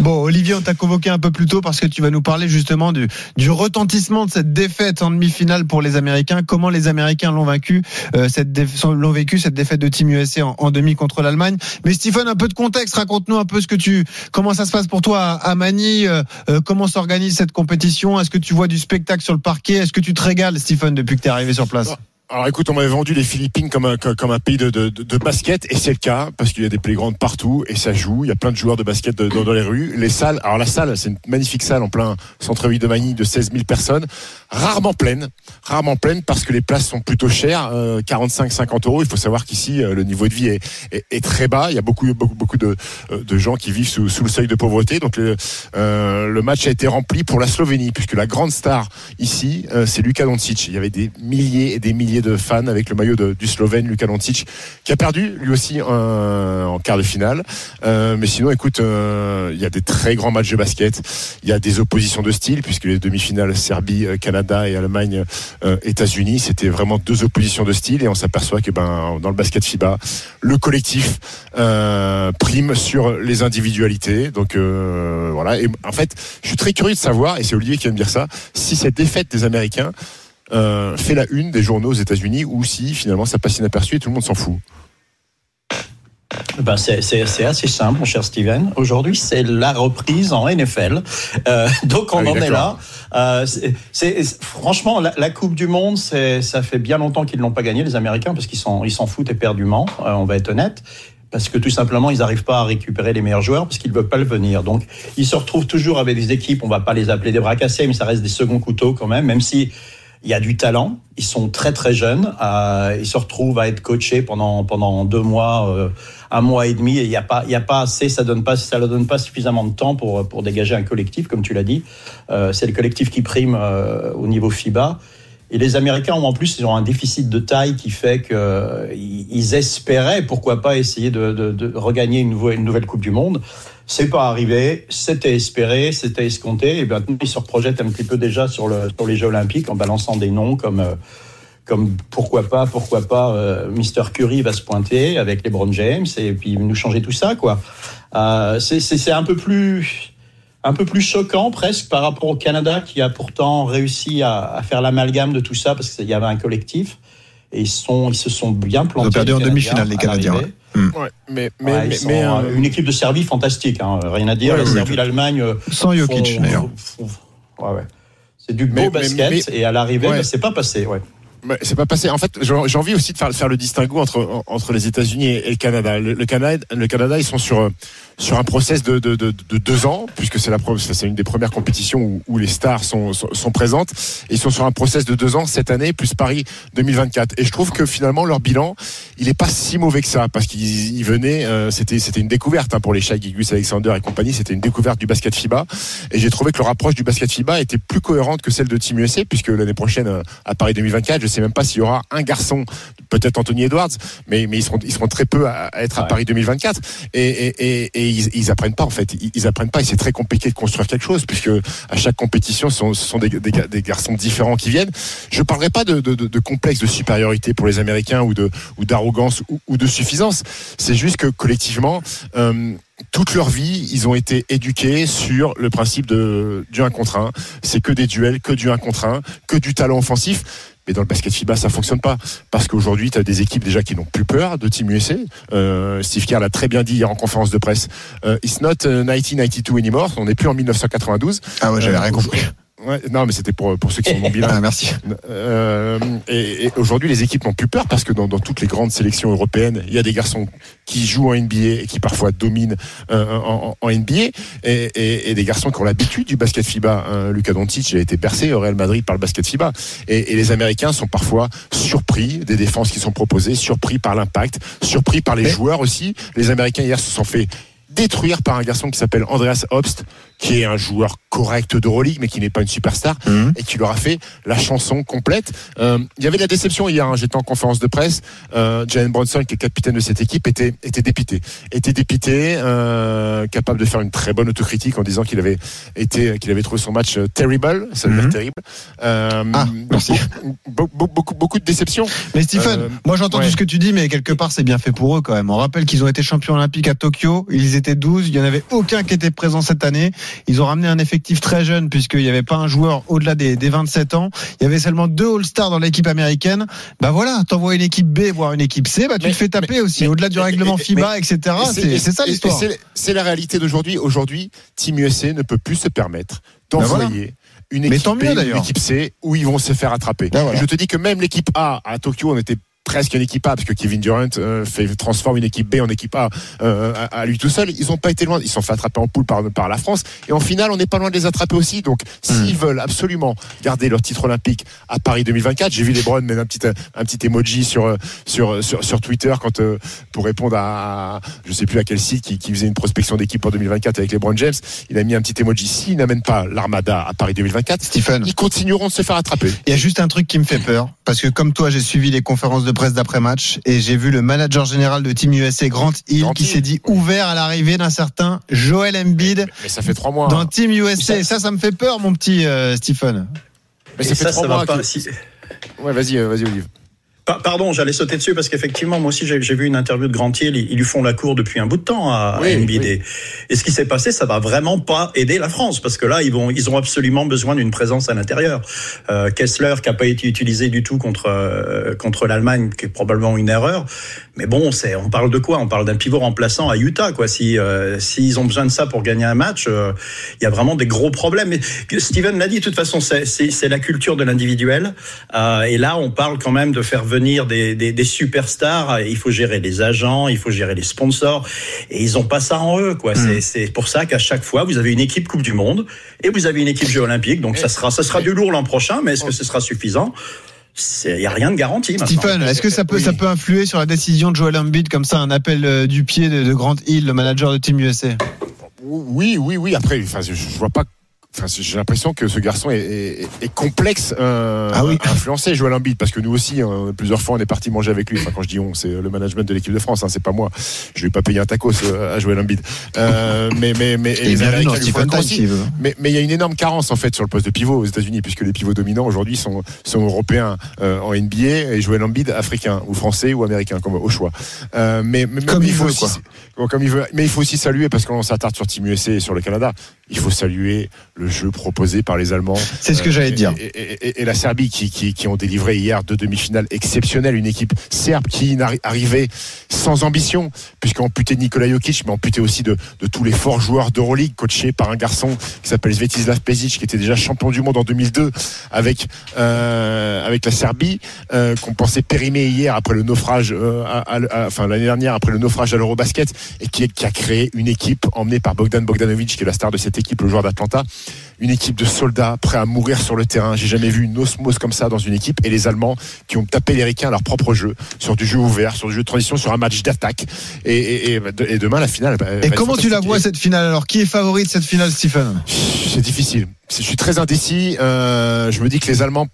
Bon, Olivier, on t'a convoqué un peu plus tôt parce que tu vas nous parler justement du, du retentissement de cette défaite en demi-finale pour les Américains. Comment les Américains l'ont vaincu, euh, cette l'ont vécu cette défaite de Team USA en, en demi contre l'Allemagne? Mais Stephen, un peu de contexte. Raconte-nous un peu ce que tu, comment ça se passe pour toi à, à Manille. euh, euh, comment s'organise cette compétition? Est-ce que tu vois du spectacle sur le parquet? Est-ce que tu te régales, Stephen, depuis que tu es arrivé sur place? Alors écoute, on m'avait vendu les Philippines comme un, comme un pays de, de, de- basket, et c'est le cas, parce qu'il y a des playgrounds partout, et ça joue, il y a plein de joueurs de basket dans, dans les rues. Les salles, alors la salle, c'est une magnifique salle en plein centre-ville de Manille de 16 000 personnes, rarement pleine, rarement pleine, parce que les places sont plutôt chères, 45-50 euros. Il faut savoir qu'ici, euh, le niveau de vie est, est, très bas, il y a beaucoup, beaucoup, beaucoup de, euh, de gens qui vivent sous, sous le seuil de pauvreté, donc le, euh, le match a été rempli pour la Slovénie, puisque la grande star ici, euh, c'est Luka Doncic. Il y avait des milliers et des milliers de fans avec le maillot du Slovène Luka Doncic, qui a perdu lui aussi en quart de finale. Euh, mais sinon, écoute, euh, il y a des très grands matchs de basket. Il y a des oppositions de style, puisque les demi-finales Serbie, euh, Canada et Allemagne, États-Unis, c'était vraiment deux oppositions de style. Et on s'aperçoit que ben dans le basket FIBA, le collectif prime sur les individualités. Donc voilà. Et en fait, je suis très curieux de savoir, et c'est Olivier qui va me dire ça, si cette défaite des Américains euh, fait la une des journaux aux États-Unis ou si finalement ça passe inaperçu et tout le monde s'en fout. Ben, c'est- assez simple, mon cher Steven. Aujourd'hui, c'est la reprise en NFL. Euh, donc, on Ah oui, en est là. Euh, c'est- franchement, la, la Coupe du Monde, ça fait bien longtemps qu'ils ne l'ont pas gagné, les Américains, parce qu'ils s'en ils foutent éperdument, euh, on va être honnête. Parce que tout simplement, ils n'arrivent pas à récupérer les meilleurs joueurs parce qu'ils ne veulent pas le venir. Donc, ils se retrouvent toujours avec des équipes, on va pas les appeler des bras cassés, mais ça reste des seconds couteaux quand même, même si il y a du talent. Ils sont très très jeunes. Ils se retrouvent à être coachés pendant pendant deux mois, euh, un mois et demi. Et il n'y a pas il y a pas assez. Ça donne pas ça leur donne pas suffisamment de temps pour pour dégager un collectif, comme tu l'as dit. Euh, c'est le collectif qui prime euh, au niveau FIBA. Et les Américains ont en plus ils ont un déficit de taille qui fait que ils espéraient pourquoi pas essayer de, de, de regagner une nouvelle, une nouvelle Coupe du Monde. C'est pas arrivé, c'était espéré, c'était escompté, et maintenant ils se reprojettent un petit peu déjà sur, le, sur les Jeux Olympiques en balançant des noms comme, euh, comme pourquoi pas, pourquoi pas, euh, Mr. Curry va se pointer avec LeBron James et puis nous changer tout ça, quoi. Euh, c'est- un peu plus un peu plus choquant presque par rapport au Canada qui a pourtant réussi à, à faire l'amalgame de tout ça parce qu'il y avait un collectif et ils, sont, ils se sont bien plantés. Ils ont perdu les en demi-finale, les Canadiens. L'arrivée. Ouais, mais mais Ouais, mais, ils sont, mais, euh, euh, une équipe de Serbie fantastique, hein, rien à dire. Ouais, la Serbie, l'Allemagne. euh, Sans Jokic, font- d'ailleurs. font- Ouais, ouais. C'est du beau basket mais- et à l'arrivée, Ouais. bah, c'est pas passé. Ouais. C'est pas passé. En fait, j'ai envie aussi de faire, faire le distinguo entre, entre les États-Unis et, le Canada. Le, le Canada, le Canada, ils sont sur, sur un process de, de, de, de deux ans, puisque c'est la c'est une des premières compétitions où, où les stars sont, sont, sont présentes. Et ils sont sur un process de deux ans cette année, plus Paris 2024. Et je trouve que finalement, leur bilan, il est pas si mauvais que ça, parce qu'ils ils venaient, euh, c'était c'était une découverte hein, pour les Shai Gilgeous Alexander et compagnie, c'était une découverte du basket FIBA. Et j'ai trouvé que leur approche du basket FIBA était plus cohérente que celle de Team USA, puisque l'année prochaine, euh, à Paris 2024, je sais même pas s'il y aura un garçon, peut-être Anthony Edwards, mais, mais ils, seront, ils seront très peu à, à être à Ouais. Paris 2024. Et, et, et, et ils, ils apprennent pas, en fait. Ils, apprennent pas, et c'est très compliqué de construire quelque chose, puisque à chaque compétition, ce sont, des, des, ga- des garçons différents qui viennent. Je parlerai pas de, complexe de supériorité pour les Américains ou d'arrogance ou, ou de suffisance. C'est juste que collectivement, euh, toute leur vie, ils ont été éduqués sur le principe de du 1 contre 1. C'est que des duels, que du 1 contre 1, que du talent offensif. Mais dans le basket FIBA, ça fonctionne pas. Parce qu'aujourd'hui, tu as des équipes déjà qui n'ont plus peur de Team USA. Euh, Steve Kerr l'a très bien dit hier en conférence de presse. Euh, It's not euh, 1992 anymore. On n'est plus en 1992. Ah ouais, j'avais Euh, rien compris. Ouais, non, mais c'était pour, pour ceux qui sont non bilingues. Ah, merci. Euh, et, et aujourd'hui, les équipes n'ont plus peur parce que dans, dans toutes les grandes sélections européennes, il y a des garçons qui jouent en NBA et qui parfois dominent euh, en, en- NBA, et, et- et des garçons qui ont l'habitude du basket FIBA. Hein, Luka Doncic a été bercé au Real Madrid par le basket FIBA, et, et les Américains sont parfois surpris des défenses qui sont proposées, surpris par l'impact, surpris par les Mais- joueurs aussi. Les Américains hier se sont fait détruire par un garçon qui s'appelle Andreas Obst, qui est un joueur correct d'Euroleague, mais qui n'est pas une superstar, Mhm. et qui leur a fait la chanson complète. Euh, il y avait de la déception hier, hein, j'étais en conférence de presse, euh, Jalen Bronson, qui est capitaine de cette équipe, était, était dépité. Était dépité, euh, capable de faire une très bonne autocritique en disant qu'il avait été, qu'il avait trouvé son match euh, terrible, ça veut Mhm. dire terrible. Euh, Ah, merci. Beaucoup, beaucoup, beaucoup, beaucoup de déception. Mais Stephen, moi j'entends ouais. tout ce que tu dis, mais quelque part c'est bien fait pour eux quand même. On rappelle qu'ils ont été champions olympiques à Tokyo, ils étaient 12, il y en avait aucun qui était présent cette année. Ils ont ramené un effectif très jeune puisqu'il n'y avait pas un joueur au-delà des, des 27 ans. Il y avait seulement deux All-Stars dans l'équipe américaine. Bah voilà, t'envoies une équipe B voire une équipe C, bah tu Mais- te fais taper mais- aussi. Au-delà du règlement mais- FIBA, etc. Et C'est ça l'histoire. c'est- la réalité d'aujourd'hui. Aujourd'hui, Team USA ne peut plus se permettre d'envoyer une équipe B une équipe C où ils vont se faire attraper. Ben voilà. Je te dis que même l'équipe A à Tokyo, on était presque une équipe A parce que Kevin Durant euh, fait transforme une équipe B en équipe A euh, à, à lui tout seul. Ils n'ont pas été loin. Ils sont fait attraper en poule par, par la France et en finale, on n'est pas loin de les attraper aussi. Donc, s'ils veulent absolument garder leur titre olympique à Paris 2024, j'ai vu les Browns mettre un petit un petit emoji sur sur sur, sur Twitter quand euh, pour répondre à je sais plus à quel site qui, qui faisait une prospection d'équipe en 2024 avec les Brown James. Il a mis un petit emoji. S'ils n'amènent pas l'armada à Paris 2024, Stephen. ils continueront de se faire attraper. Il y a juste un truc qui me fait peur, parce que comme toi, j'ai suivi les conférences de presse d'après-match et j'ai vu le manager général de Team USA, Grant Hill, Grant qui s'est dit ouvert à l'arrivée d'un certain Joel Embiid Mais ça fait trois mois. dans Team USA. Et ça, ça me fait peur, mon petit euh, Stephen. Mais Et ça fait ça, trois ça mois va pas. que- si- Ouais, vas-y, euh, vas-y, Olive. Pa- Pardon, j'allais sauter dessus parce qu'effectivement, moi aussi, j'ai vu une interview de Grand Hill. Ils, lui font la cour depuis un bout de temps à, à Oui, oui. Et, et ce qui s'est passé, ça va vraiment pas aider la France parce que là, ils vont, ils ont absolument besoin d'une présence à l'intérieur. Euh, Kessler, qui a pas été utilisé du tout contre euh, contre l'Allemagne, qui est probablement une erreur. Mais bon, c'est, on parle de quoi? On parle d'un pivot remplaçant à Utah, quoi. Si euh, s'ils ont besoin de ça pour gagner un match, il y a vraiment des gros problèmes. Mais Steven l'a dit, de toute façon, c'est, la culture de l'individuel. Et là, on parle quand même de faire venir des, des, des superstars. Il faut gérer les agents, il faut gérer les sponsors. Et ils ont pas ça en eux, quoi. C'est, c'est pour ça qu'à chaque fois, vous avez une équipe Coupe du Monde et vous avez une équipe Jeux Olympiques. Donc ça sera, ça sera du lourd l'an prochain. Mais est-ce que ce sera suffisant? Il y a rien de garanti. Stephen, est-ce que ça peut, ça peut influer sur la décision de Joel Embiid comme ça, un appel euh, du pied de, de Grant Hill, le manager de Team USA Oui, oui, oui. Après, enfin, je, je vois pas. Enfin, j'ai l'impression que ce garçon est, est- est complexe euh, Ah oui. à influencer Joël Embiid parce que nous aussi euh, plusieurs fois on est parti manger avec lui. Enfin, quand je dis on, c'est le management de l'équipe de France, hein, c'est pas moi. Je vais pas payer un tacos euh, à Joël Embiid. Euh, mais mais mais et Et les Américains lui font aussi. Mais mais il y a une énorme carence en fait sur le poste de pivot aux États-Unis puisque les pivots dominants aujourd'hui sont sont européens euh, en NBA et Joël Embiid africain ou français ou américain comme au choix. Euh, mais, mais Comme mais il faut veut, aussi, quoi. Bon, comme il veut. Mais il faut aussi saluer parce qu'on s'attarde sur Team USA et sur le Canada. Il faut saluer le jeu proposé par les Allemands. C'est ce que Euh, j'allais dire. Et, et- et- et la Serbie qui, qui, qui ont délivré hier deux demi-finales exceptionnelles. Une équipe serbe qui arrivait sans ambition, puisqu'on amputé de Nikola Jokic, mais amputé aussi de, de tous les forts joueurs d'Euroleague, coachés par un garçon qui s'appelle Svetislav Pezic, qui était déjà champion du monde en 2002 avec, euh, avec la Serbie, euh, qu'on pensait périmé hier après le naufrage, euh, à- à- à- enfin l'année dernière après le naufrage à l'Eurobasket, et qui, qui a créé une équipe emmenée par Bogdan Bogdanovic, qui est la star de cette équipe, le joueur d'Atlanta une équipe de soldats prêts à mourir sur le terrain. J'ai jamais vu une osmose comme ça dans une équipe. Et les Allemands qui ont tapé les Ricains à leur propre jeu, sur du jeu ouvert, sur du jeu de transition, sur un match d'attaque. Et, et, et, et demain, la finale. Et comment tu la vois cette finale? Alors Qui est favori de cette finale, Stephen? C'est difficile. Je suis très indécis. Euh, je me dis que les Allemands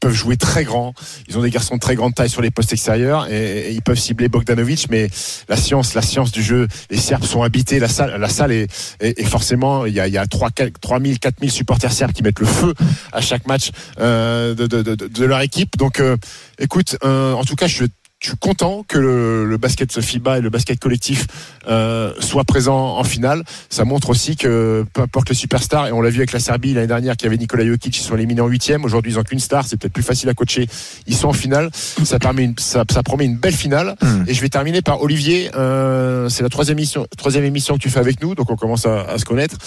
peuvent jouer très grand. Ils ont des garçons de très grande taille sur les postes extérieurs et, ils peuvent cibler Bogdanovic, mais la science, la science du jeu, les Serbes sont habités. La salle, la salle est, est- forcément, il y a, il y a 3, 3000, 4000 supporters serbes qui mettent le feu à chaque match euh, de, de, de, de leur équipe. Donc, euh, écoute, euh, en tout cas, je suis je suis content que le, le basket FIBA et le basket collectif euh, soient présents en finale? Ça montre aussi que peu importe les superstars, et on l'a vu avec la Serbie l'année dernière qui avait Nikola Jokic, ils sont éliminés en huitième. Aujourd'hui, ils n'ont qu'une star, c'est peut-être plus facile à coacher. Ils sont en finale. Ça, permet une, ça, ça promet une belle finale. Hmm. Et je vais terminer par Olivier. Euh, c'est la troisième émission, troisième émission que tu fais avec nous, donc on commence à, à se connaître.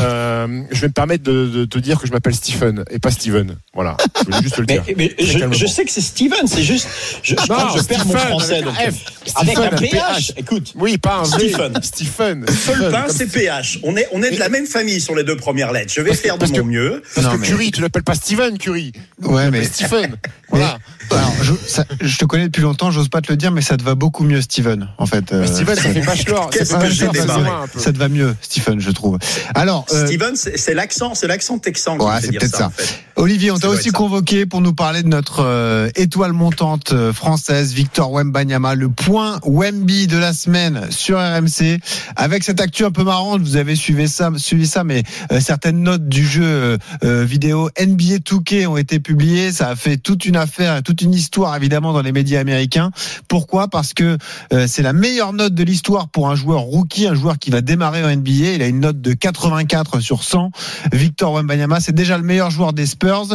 Euh, je vais me permettre de, de te dire que je m'appelle Stephen et pas Steven. Voilà. Je voulais juste te le dire. mais je, je sais que c'est Steven, c'est juste. Je, je perds mon Stephen, français. avec donc- avec Stephen, un un PH. PH. Écoute, Oui, pas un V. Stephen. Stephen. Seul Stephen, pain, comme c'est Stephen. PH. On est, on est de la même famille sur les deux premières lettres. Je vais faire de mon que- mieux. Parce Non, que mais- Curie, tu l'appelles pas Steven Curie. Ouais, mais Stephen. Voilà. alors, je, ça- je te connais depuis longtemps, j'ose pas te le dire, mais ça te va beaucoup mieux, Steven. En fait, Euh, Mais Steven, ça fait bachelor. Ça Qu'est-ce que j'ai te va mieux, Stephen, je trouve. Alors, euh, Steven, c'est l'accent, c'est l'accent texan Ouais, c'est peut-être ça. ça. en fait. Olivier, on t'a aussi convoqué pour nous parler de notre euh, étoile montante euh, française, Victor Wembanyama, le point Wemby de la semaine sur RMC. Avec cette actu un peu marrante, vous avez suivi ça, suivi ça mais euh, certaines notes du jeu euh, euh, vidéo NBA 2K ont été publiées. Ça a fait toute une affaire, toute une histoire évidemment dans les médias américains. Pourquoi? Parce que euh, c'est la meilleure note de l'histoire pour un joueur rookie, un joueur qui va démarrer en NBA. Il a une note de 84 sur 100. Victor Wembanyama, c'est déjà le meilleur joueur des Spurs.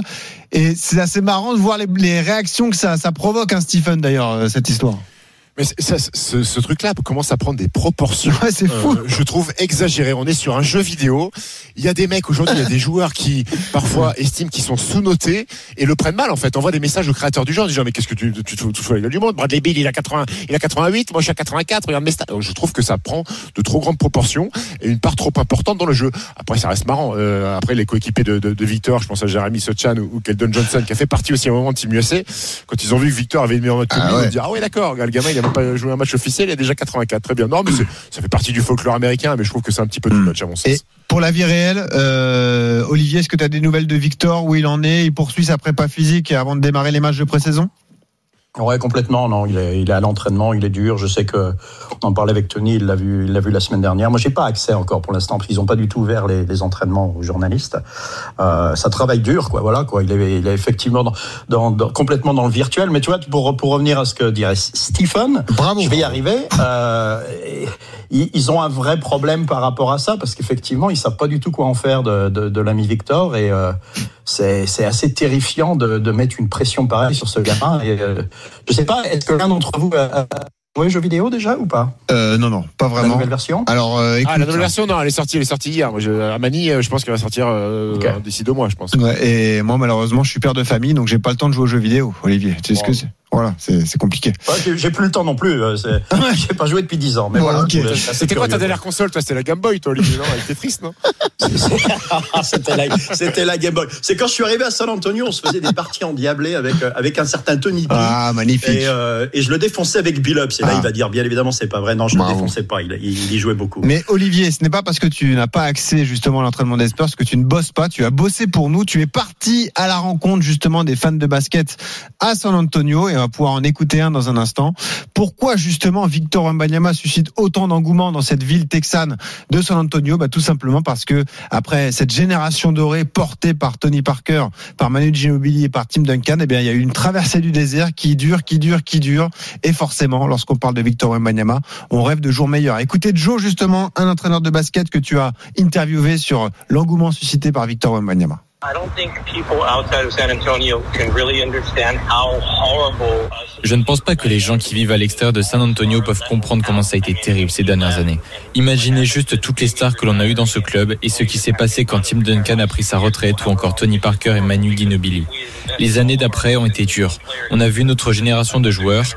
Et c'est assez marrant de voir les, réactions que ça, ça provoque, hein, Stephen, d'ailleurs, euh, cette histoire. Mais ça, ce, ce truc-là commence à prendre des proportions. Ouais, c'est fou. euh, je trouve exagéré. On est sur un jeu vidéo. Il y a des mecs aujourd'hui, il y a des joueurs qui parfois estiment qu'ils sont sous-notés et le prennent mal. En fait, on voit des messages aux créateurs du genre disant mais qu'est-ce que tu, tu, tu, tu gueule du monde? Bradley Bill il a 80, il a 88, moi je suis à 84. Regarde mes stats. Je trouve que ça prend de trop grandes proportions et une part trop importante dans le jeu. Après, ça reste marrant. Euh, après, les coéquipiers de, de, de Victor, je pense à Jeremy Sochan ou, ou Keldon Johnson qui a fait partie aussi à un moment de Team USA. Quand ils ont vu que Victor avait une meilleure note que lui, Ah ils ont dit ah ouais d'accord. Le gamin il a même pas joué un match officiel, il a déjà 84. Très bien. Non mais ça fait partie du folklore américain, mais je trouve que c'est un petit peu too much à mon sens. Et pour la vie réelle, euh, Olivier, est-ce que tu as des nouvelles de Victor Où il en est Il poursuit sa prépa physique avant de démarrer les matchs de pré-saison? Ouais, complètement. Non, il est, il est à l'entraînement, il est dur. Je sais que on en parlait avec Tony, il l'a vu, il l'a vu la semaine dernière. Moi, j'ai pas accès encore pour l'instant parce qu'ils ont pas du tout ouvert les, les entraînements aux journalistes. Euh, ça travaille dur, quoi. Voilà, quoi. Il est, il est effectivement dans, dans, dans- complètement dans le virtuel. Mais tu vois, pour pour revenir à ce que dirait Stephen, Bravo. je vais y arriver. Euh, ils, ont un vrai problème par rapport à ça parce qu'effectivement, ils savent pas du tout quoi en faire de, de, de l'ami Victor et euh, c'est c'est assez terrifiant de, de mettre une pression pareille sur ce gamin. Et, euh, je sais pas, est-ce que l'un d'entre vous a, joué aux jeux vidéo déjà ou pas? Euh, Non, non, pas La vraiment. nouvelle version? Alors, euh, écoute, Ah, la nouvelle version, non, elle est sortie, elle est sortie hier. Moi, je, Amani, euh, je pense qu'elle va sortir euh, d'ici deux mois, je pense. Ouais, et moi, malheureusement, je suis père de famille, donc j'ai pas le temps de jouer aux jeux vidéo, Olivier. Tu sais ce que c'est? Voilà, c'est c'est compliqué. Ouais, j'ai- plus le temps non plus. euh, J'ai pas joué depuis 10 ans. Mais Ouais, voilà. ok. je voulais- assez C'était quoi ta dernière console, toi? C'était la Game Boy, toi, Olivier, non? Elle était triste, non? C'était la, c'était la Game Boy. C'est quand je suis arrivé à San Antonio, on se faisait des parties endiablées avec euh, avec un certain Tony. Ah, magnifique. Et, euh, et je le défonçais avec Bill Ups. Et là, Ah. il va dire, bien évidemment, c'est pas vrai. Non, je Bravo. le défonçais pas. Il, il, y jouait beaucoup. Mais Olivier, ce n'est pas parce que tu n'as pas accès justement à l'entraînement des Spurs que tu ne bosses pas. Tu as bossé pour nous. Tu es parti à la rencontre justement des fans de basket à San Antonio et va pouvoir en écouter un dans un instant. Pourquoi justement Victor Wembanyama suscite autant d'engouement dans cette ville texane de San Antonio? Bah, Tout simplement parce que après cette génération dorée portée par Tony Parker, par Manu Ginobili et par Tim Duncan, eh bien il y a eu une traversée du désert qui dure, qui dure, qui dure. Et forcément, lorsqu'on parle de Victor Wembanyama, on rêve de jours meilleurs. Écoutez Joe justement, un entraîneur de basket que tu as interviewé sur l'engouement suscité par Victor Wembanyama. Je ne pense pas que les gens qui vivent à l'extérieur de San Antonio peuvent comprendre comment ça a été terrible ces dernières années. Imaginez juste toutes les stars que l'on a eues dans ce club et ce qui s'est passé quand Tim Duncan a pris sa retraite ou encore Tony Parker et Manu Ginobili. Les années d'après ont été dures. On a vu notre génération de joueurs,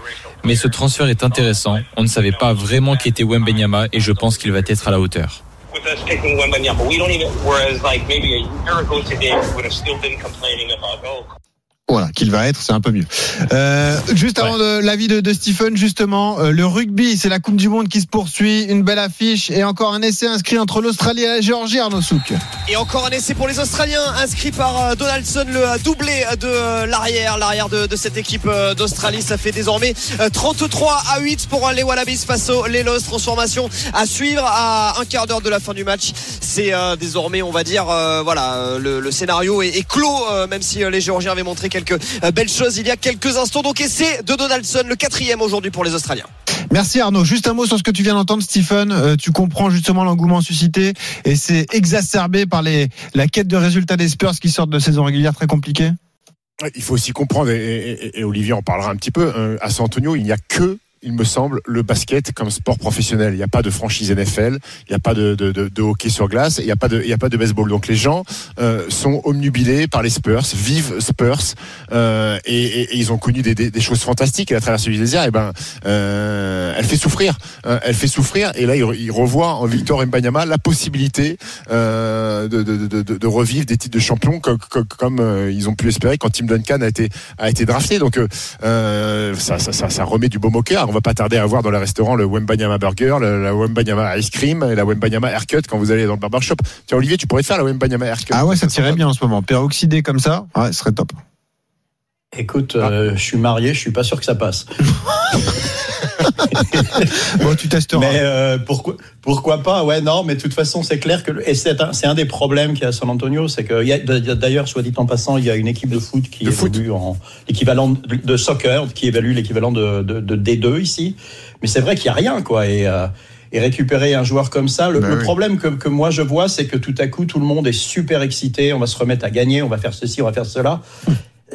mais ce transfert est intéressant. On ne savait pas vraiment qui était Wembenyama et je pense qu'il va être à la hauteur. With us picking Wembanyama, we don't even. Whereas like maybe a year ago today, we would have still been complaining about oh. Voilà, qu'il va être, c'est un peu mieux. Euh, juste avant de l'avis de, de Stephen, justement, euh, le rugby, c'est la Coupe du Monde qui se poursuit, une belle affiche et encore un essai inscrit entre l'Australie et la Géorgie, Arnaud Souk. Et encore un essai pour les Australiens, inscrit par euh, Donaldson, le euh, doublé de euh, l'arrière, l'arrière de, de cette équipe d'Australie. Ça fait désormais euh, 33 à 8 pour les Wallabies face aux Lelos. Transformation à suivre à un quart d'heure de la fin du match. C'est euh, désormais, on va dire, euh, voilà, le, le scénario est, est clos, même si les Géorgiens avaient montré quelques euh, belles choses il y a quelques instants. Donc essai de Donaldson, le quatrième aujourd'hui pour les Australiens. Merci Arnaud. Juste un mot sur ce que tu viens d'entendre, Stephen. Euh, tu comprends justement l'engouement suscité et c'est exacerbé par les, la quête de résultats des Spurs qui sortent de saison régulière très compliquée. Il faut aussi comprendre, et, et- et Olivier en parlera un petit peu, euh, à San Antonio, il n'y a que il me semble, le basket comme sport professionnel. Il n'y a pas de franchise NFL, il n'y a pas de, hockey sur glace, il n'y a pas de, baseball. Donc les gens euh, sont omnubilés par les Spurs, vivent Spurs, euh, et, ils ont connu des, choses fantastiques. Et la traversée du désert, et ben, euh, elle fait souffrir, Euh, elle fait souffrir. Et là, il, il revoit en Victor Mbanyama la possibilité de, revivre des titres de champion comme, ils ont pu espérer quand Tim Duncan a été drafté. Donc ça remet du baume au cœur. On va pas tarder à voir dans les restaurants le Wembanyama Burger, le, la Wembanyama Ice Cream et la Wembanyama Haircut quand vous allez dans le barbershop. Tiens Olivier, tu pourrais te faire la Wembanyama Haircut. Ah ouais, ça tirait bien en ce moment. Peroxydé comme ça, ouais, ce serait top. Écoute, euh, je suis marié, je suis pas sûr que ça passe. bon, tu testeras. Mais euh, pourquoi, pourquoi pas? Ouais, non, mais de toute façon, c'est clair que le- et c'est un, un des problèmes qu'il y a à San Antonio, c'est que d'ailleurs, soit dit en passant, il y a une équipe de foot qui évolue en l'équivalent de, soccer, qui évalue l'équivalent de, de, de D2 ici. Mais c'est vrai qu'il y a rien, quoi. Et, euh, et récupérer un joueur comme ça, le, Ben le oui. problème que, que moi je vois, c'est que tout à coup, tout le monde est super excité. On va se remettre à gagner, on va faire ceci, on va faire cela.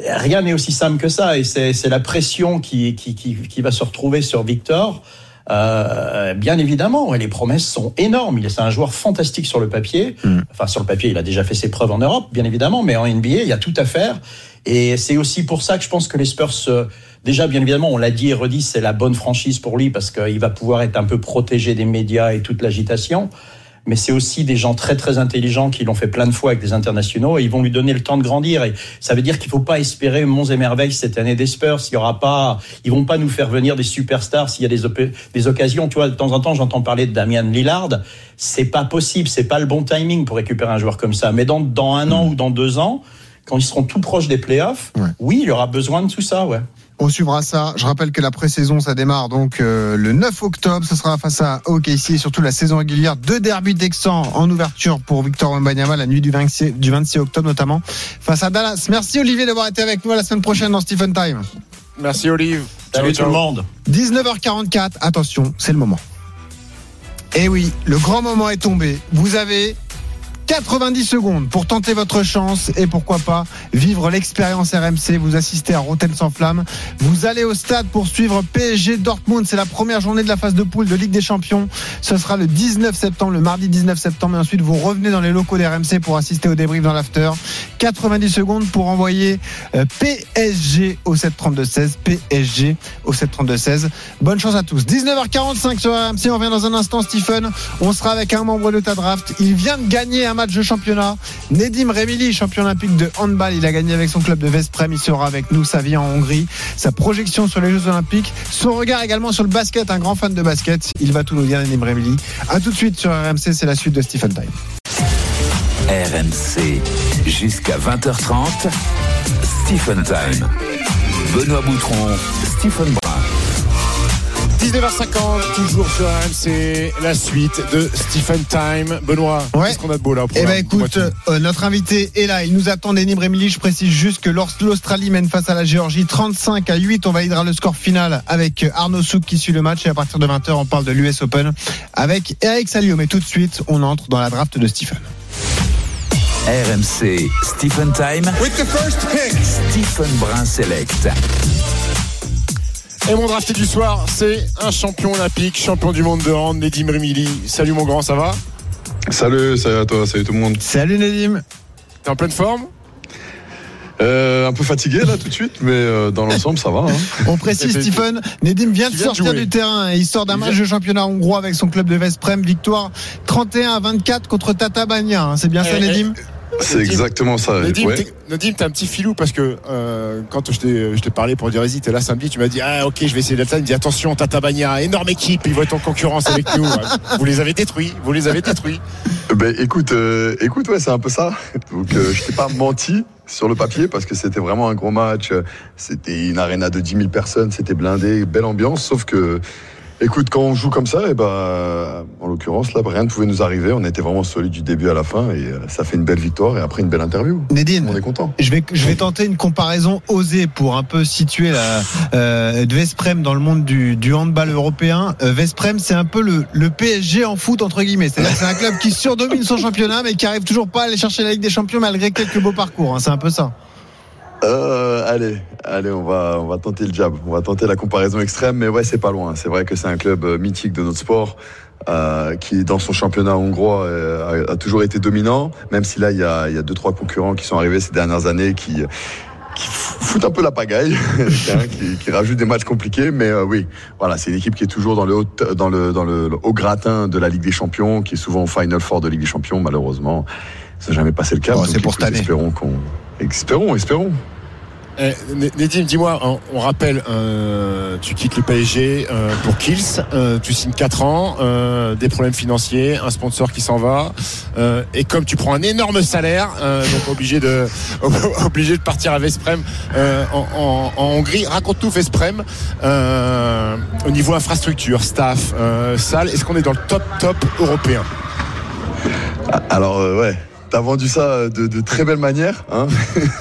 Rien n'est aussi simple que ça, et c'est la pression qui, qui, qui, qui va se retrouver sur Victor. Euh, bien évidemment, et les promesses sont énormes. Il est un joueur fantastique sur le papier. Enfin, sur le papier, il a déjà fait ses preuves en Europe, bien évidemment, mais en NBA, il y a tout à faire. Et c'est aussi pour ça que je pense que les Spurs, euh, déjà, bien évidemment, on l'a dit et redit, c'est la bonne franchise pour lui parce qu'il va pouvoir être un peu protégé des médias et toute l'agitation. Mais c'est aussi des gens très très intelligents qui l'ont fait plein de fois avec des internationaux et ils vont lui donner le temps de grandir. Et ça veut dire qu'il faut pas espérer monts et merveilles cette année des Spurs. Il y aura pas, ils vont pas nous faire venir des superstars s'il y a des, des occasions. Tu vois, de temps en temps, j'entends parler de Damian Lillard. C'est pas possible, c'est pas le bon timing pour récupérer un joueur comme ça. Mais dans, dans un an ou dans deux ans, quand ils seront tout proches des playoffs, oui, il y aura besoin de tout ça, ouais. On suivra ça. Je rappelle que la pré-saison, ça démarre donc euh, le 9 octobre. Ce sera face à OKC et surtout la saison régulière. Deux derbys texans en ouverture pour Victor Wembanyama la nuit du 26, du 26 octobre notamment face à Dallas. Merci Olivier d'avoir été avec nous à la semaine prochaine dans Stephen Time. Merci Olive. Salut tout le monde. 19h44. Attention, c'est le moment. Eh oui, le grand moment est tombé. Vous avez 90 secondes pour tenter votre chance et pourquoi pas vivre l'expérience RMC. Vous assistez à Rotten sans flamme. Vous allez au stade pour suivre PSG Dortmund. C'est la première journée de la phase de poule de Ligue des Champions. Ce sera le 19 septembre, le mardi 19 septembre. Et ensuite, vous revenez dans les locaux d'RMC pour assister au débrief dans l'after. 90 secondes pour envoyer euh, PSG au 732-16. PSG au 732-16. Bonne chance à tous. 19h45 sur RMC. On revient dans un instant, Stephen. On sera avec un membre de ta draft. Il vient de gagner un match de championnat. Nedim Remili, champion olympique de handball. Il a gagné avec son club de Vesprem. Il sera avec nous. Sa vie en Hongrie. Sa projection sur les Jeux Olympiques. Son regard également sur le basket. Un grand fan de basket. Il va tout nous dire, Nedim Remili. À tout de suite sur RMC. C'est la suite de Stephen Time. RMC jusqu'à 20h30. Stephen Time. Benoît Boutron, Stephen Brun. 19h50, toujours sur RMC, la suite de Stephen Time. Benoît, qu'est-ce qu'on a de beau là pour Eh ben écoute, euh, notre invité est là. Il nous attend, Denis Bremili. Je précise juste que lorsque l'Australie mène face à la Géorgie 35 à 8, on validera le score final avec Arnaud Souk qui suit le match. Et à partir de 20h, on parle de l'US Open avec Eric Salio. Mais tout de suite, on entre dans la draft de Stephen. RMC Stephen Time. With the first pick. Stephen Brun Select. Et mon drafté du soir, c'est un champion olympique, champion du monde de hand, Nedim Remili. Salut mon grand, ça va? Salut, salut à toi, salut tout le monde. Salut Nedim. T'es en pleine forme? Euh, un peu fatigué là tout de suite, mais euh, dans l'ensemble ça va. hein. On précise, Stephen, Nedim vient de sortir jouer. du terrain. Il sort d'un match de championnat hongrois avec son club de Vesprem. Victoire 31 à 24 contre Tata Bagna. hein. C'est bien ça, Eh, eh, Nedim? C'est exactement ça. Ouais. t'es- un petit filou parce que euh, quand je t'ai, parlé pour dire vas-y, t'es là samedi, tu m'as dit ah ok, je vais essayer là. Il me dit attention, Tata Bagna, énorme équipe, ils vont être en concurrence avec nous. Vous les avez détruits, vous les avez détruits. Ben écoute, euh, écoute, ouais, c'est un peu ça. Donc euh, je t'ai pas menti sur le papier parce que c'était vraiment un gros match. C'était une arena de 10 000 personnes, c'était blindé, belle ambiance. Sauf que, écoute, quand on joue comme ça, et ben, en l'occurrence là, rien ne pouvait nous arriver. On était vraiment solide du début à la fin et euh, ça fait une belle victoire et après une belle interview. Nedim, on est content. Je vais, je vais tenter une comparaison osée pour un peu situer la euh, de Vesprem dans le monde du, du handball européen. Euh, Vesprem, c'est un peu le, le PSG en foot entre guillemets. C'est-à-dire c'est un club qui surdomine son championnat, mais qui arrive toujours pas à aller chercher la Ligue des Champions malgré quelques beaux parcours. hein. C'est un peu ça. Euh, allez, allez, on va, on va tenter le jab. On va tenter la comparaison extrême, mais ouais, c'est pas loin. C'est vrai que c'est un club euh, mythique de notre sport. euh, qui dans son championnat hongrois euh, a, a toujours été dominant, même si là il y a, il y a deux trois concurrents qui sont arrivés ces dernières années qui qui foutent un peu la pagaille, hein, qui, qui rajoutent des matchs compliqués, mais euh, oui, voilà, c'est une équipe qui est toujours dans le haut, dans le dans le, le haut gratin de la Ligue des Champions, qui est souvent au Final Four de Ligue des Champions. Malheureusement, ça n'a jamais passé le. Bon, Donc, c'est pour cette année. Espérons qu'on, espérons, espérons. Eh, Nedim, dis-moi, on, on rappelle, euh, tu quittes le PSG euh, pour Kills, euh, tu signes 4 ans, euh, des problèmes financiers, un sponsor qui s'en va, euh, et comme tu prends un énorme salaire, euh, donc obligé de obligé de partir à Vesprem euh, en, en- en Hongrie. Raconte-nous Vesprem euh, au niveau infrastructure, staff, euh, salle. Est-ce qu'on est dans le top top européen? Alors euh, ouais, t'as vendu ça de, de très belle manière. Hein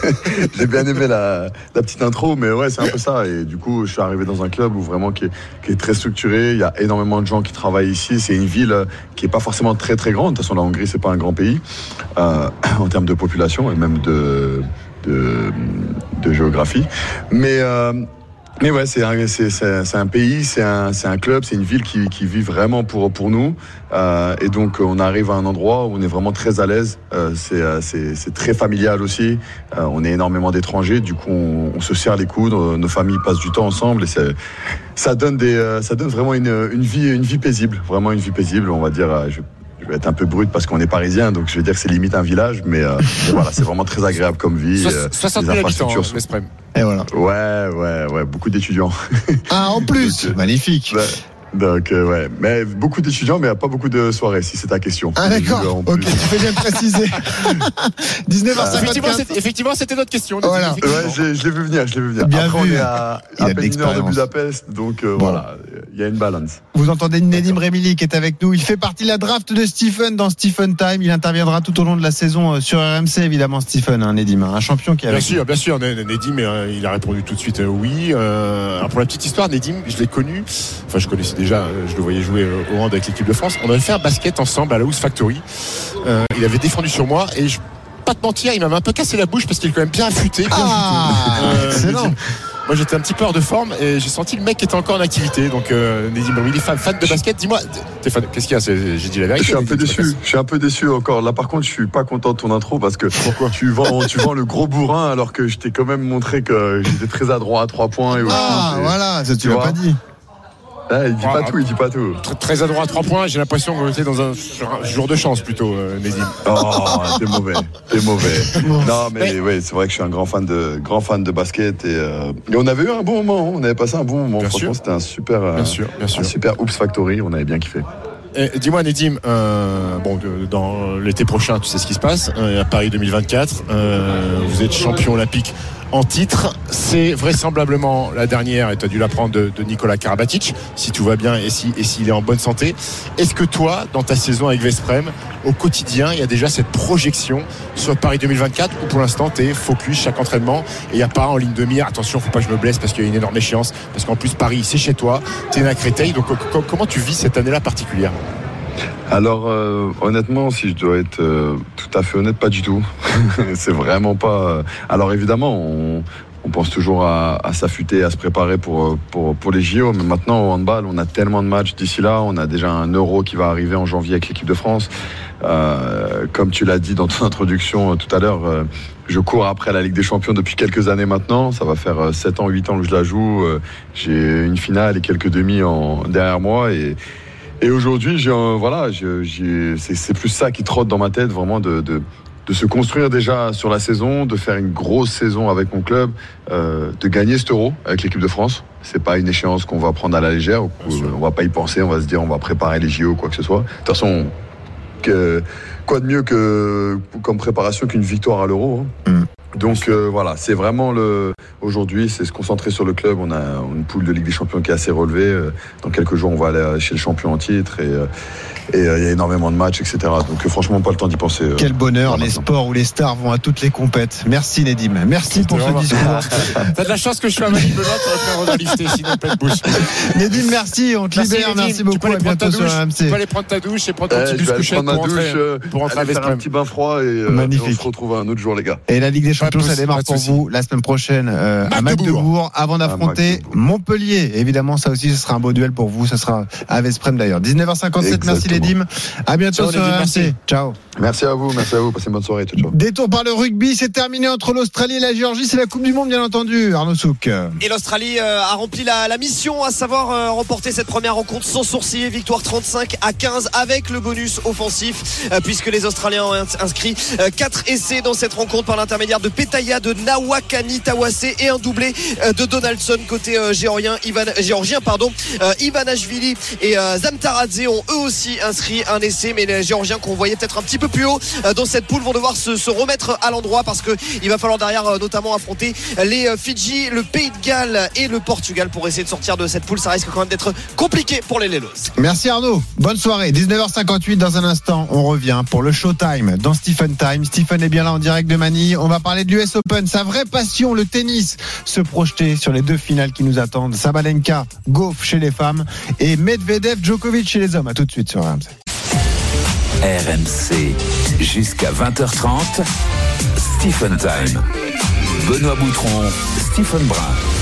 J'ai bien aimé la, la petite intro, mais ouais, c'est un peu ça. Et du coup, je suis arrivé dans un club où vraiment qui est, qui est très structuré. Il y a énormément de gens qui travaillent ici. C'est une ville qui est pas forcément très très grande. De toute façon, la Hongrie, c'est pas un grand pays euh, en termes de population et même de de, de géographie. Mais euh, mais ouais, c'est un, un pays, c'est un, un club, c'est une ville qui, qui vit vraiment pour, pour nous. Euh, et donc, on arrive à un endroit où on est vraiment très à l'aise. Euh, c'est, euh, c'est, très familial aussi. Euh, on est énormément d'étrangers. Du coup, on, on se serre les coudes. euh, Nos familles passent du temps ensemble. Et ça donne des, euh, ça donne vraiment une, une vie, une vie paisible. Vraiment une vie paisible. On va dire, je vais être un peu brut parce qu'on est parisien, donc je vais dire que c'est limite un village, mais, euh, voilà, c'est vraiment très agréable comme vie. Soix- euh, 60 les 000 habitants, hein, sont- Vesprem. Et voilà. Ouais, ouais, ouais, beaucoup d'étudiants. Ah, en plus, Donc, euh, magnifique. Donc, euh, ouais, mais beaucoup d'étudiants, mais pas beaucoup de soirées, si c'est ta question. Ah d'accord, ok, tu fais bien préciser. 19h54. Effectivement, c'était- effectivement, c'était notre question. Voilà. Ouais, j'ai- je l'ai vu venir, je l'ai vu venir. Bien Après, vu. on est à, à de peine une heure de. Budapest, donc euh, Bon. voilà, il y a une balance. Vous entendez Nedim Remili qui est avec nous. Il fait partie de la draft de Stephen dans Stephen Time. Il interviendra tout au long de la saison euh, sur RMC, évidemment, Stephen, hein, Nedim, hein, un champion qui est Bien sûr, bien sûr. Nedim, euh, il a répondu tout de suite euh, oui. Alors pour la petite histoire, Nedim, je l'ai connu. Enfin, je connaissais déjà. Je le voyais jouer au hand avec l'équipe de France. On avait fait un basket ensemble à la House Factory. Il avait défendu sur moi et je pas te mentir, il m'avait un peu cassé la bouche parce qu'il est quand même bien affûté. bien Ah. Euh, excellent. Moi, j'étais un petit peu hors de forme et j'ai senti le mec qui était encore en activité. Donc, euh, il est fan, fan de basket. Dis-moi, t'es fan- qu'est-ce qu'il y a? J'ai dit la Je vérité. suis un peu déçu. Je suis un peu déçu encore. Là, par contre, je suis pas content de ton intro parce que Pourquoi tu vends, tu vends le gros bourrin alors que je t'ai quand même montré que j'étais très adroit à trois points et au Ah, voilà, ça tu l'as pas dit. Ah, il dit Ah, pas tout, il dit pas tout. Très, adroit à trois points. J'ai l'impression qu'on était dans un, jour de chance plutôt, euh, Nedim. Oh, t'es mauvais, t'es mauvais. Non, mais ouais, c'est vrai que je suis un grand fan de, grand fan de basket et, euh, et on avait eu un bon moment. On avait passé un bon moment. Bien Franchement, sûr. c'était un super, euh, Bien sûr, bien sûr. un super Oops Factory. On avait bien kiffé. Eh, Dis-moi, Nedim, euh, bon, de- dans l'été prochain, tu sais ce qui se passe, euh, à Paris 2024, euh, vous êtes champion olympique en titre. C'est vraisemblablement la dernière, et tu as dû l'apprendre de, de Nicolas Karabatic, si tout va bien et s'il si, et s'il est en bonne santé. Est-ce que toi, dans ta saison avec Vesprem, au quotidien, il y a déjà cette projection sur Paris 2024 ou pour l'instant, tu es focus chaque entraînement et il n'y a pas en ligne de mire, attention, faut pas que je me blesse parce qu'il y a une énorme échéance, parce qu'en plus, Paris, c'est chez toi, tu es à Créteil, donc co- co- comment tu vis cette année-là particulière Alors, euh, honnêtement, si je dois être euh, tout à fait honnête, pas du tout. c'est vraiment pas. euh, Alors, évidemment, on, on pense toujours à, à s'affûter, à se préparer pour, euh, pour, pour les JO. Mais maintenant, au handball, on a tellement de matchs d'ici là. On a déjà un euro qui va arriver en janvier avec l'équipe de France. Euh, comme tu l'as dit dans ton introduction euh, tout à l'heure, euh, je cours après la Ligue des Champions depuis quelques années maintenant. Ça va faire euh, 7 ans, 8 ans que je la joue. J'ai une finale et quelques demi en, derrière moi. Et, et aujourd'hui, voilà, c'est plus ça qui trotte dans ma tête, vraiment de, de, de se construire déjà sur la saison, de faire une grosse saison avec mon club, euh, de gagner cet euro avec l'équipe de France. C'est pas une échéance qu'on va prendre à la légère. ou- On va pas y penser. On va se dire, on va préparer les JO, quoi que ce soit. De toute façon, que, quoi de mieux que comme préparation qu'une victoire à l'euro. hein. Mm. Donc euh, voilà, c'est vraiment le aujourd'hui, c'est se concentrer sur le club. On a une poule de Ligue des Champions qui est assez relevée. Euh, Dans quelques jours, on va aller chez le champion en titre et euh, et euh, il y a énormément de matchs, etc. Donc euh, franchement, pas le temps d'y penser. euh, Quel bonheur, les sports où les stars vont à toutes les compètes. Merci Nedim. Merci pour ce discours. T'as de la chance que je suis à Manille Benoît, t'aurais fait un sinon pleine bouche. Nedim, merci. On te Merci, libère. Nedim. Merci Tu beaucoup. peux aller À prendre ta bientôt sur douche. Tu peux aller prendre ta douche et prendre ton Eh, petit bus pour ma rentrer, douche, euh, pour faire un petit bain froid et euh, Magnifique. on se retrouve un autre jour, les gars. Et la Ligue des Champions, de ça démarre pour de vous la semaine prochaine euh, à Magdebourg. Avant d'affronter Magdebourg. Montpellier. Évidemment, ça aussi, ce sera un beau duel pour vous. Ça sera à Vesprem d'ailleurs. 19h57. Merci Exactement. Nedim. À bientôt Ciao, sur RMC. Ciao. Merci à vous, merci à vous. Passez une bonne soirée. Ciao. Détour par le rugby, c'est terminé entre l'Australie et la Géorgie. C'est la Coupe du Monde, bien entendu. Arnaud Souk. Et l'Australie euh, a rempli la, la mission, à savoir euh, remporter cette première rencontre sans sourciller. Victoire 35 à 15 avec le bonus offensif, euh, puisque les Australiens ont ins- inscrit 4 essais dans cette rencontre par l'intermédiaire de Petaya, de Nawakani Tawase et un doublé euh, de Donaldson côté euh, géorgien, Ivan, géorgien pardon, euh, Ivanashvili et euh, Zamtaradze ont eux aussi inscrit un essai, mais les Géorgiens qu'on voyait peut-être un petit peu plus haut euh, dans cette poule vont devoir se, se remettre à l'endroit parce que il va falloir derrière euh, notamment affronter les euh, Fidji, le Pays de Galles et le Portugal pour essayer de sortir de cette poule. Ça risque quand même d'être compliqué pour les Lelos. Merci Arnaud. Bonne soirée. 19h58 dans un instant. On revient pour le Showtime dans Stephen Time. Stephen est bien là en direct de Manille. On va parler de l'US Open. Sa vraie passion, le tennis. Se projeter sur les deux finales qui nous attendent. Sabalenka, Goff chez les femmes et Medvedev, Djokovic chez les hommes. À tout de suite sur RMC. RMC, jusqu'à 20h30, Stephen Time. Benoît Boutron, Stephen Brun.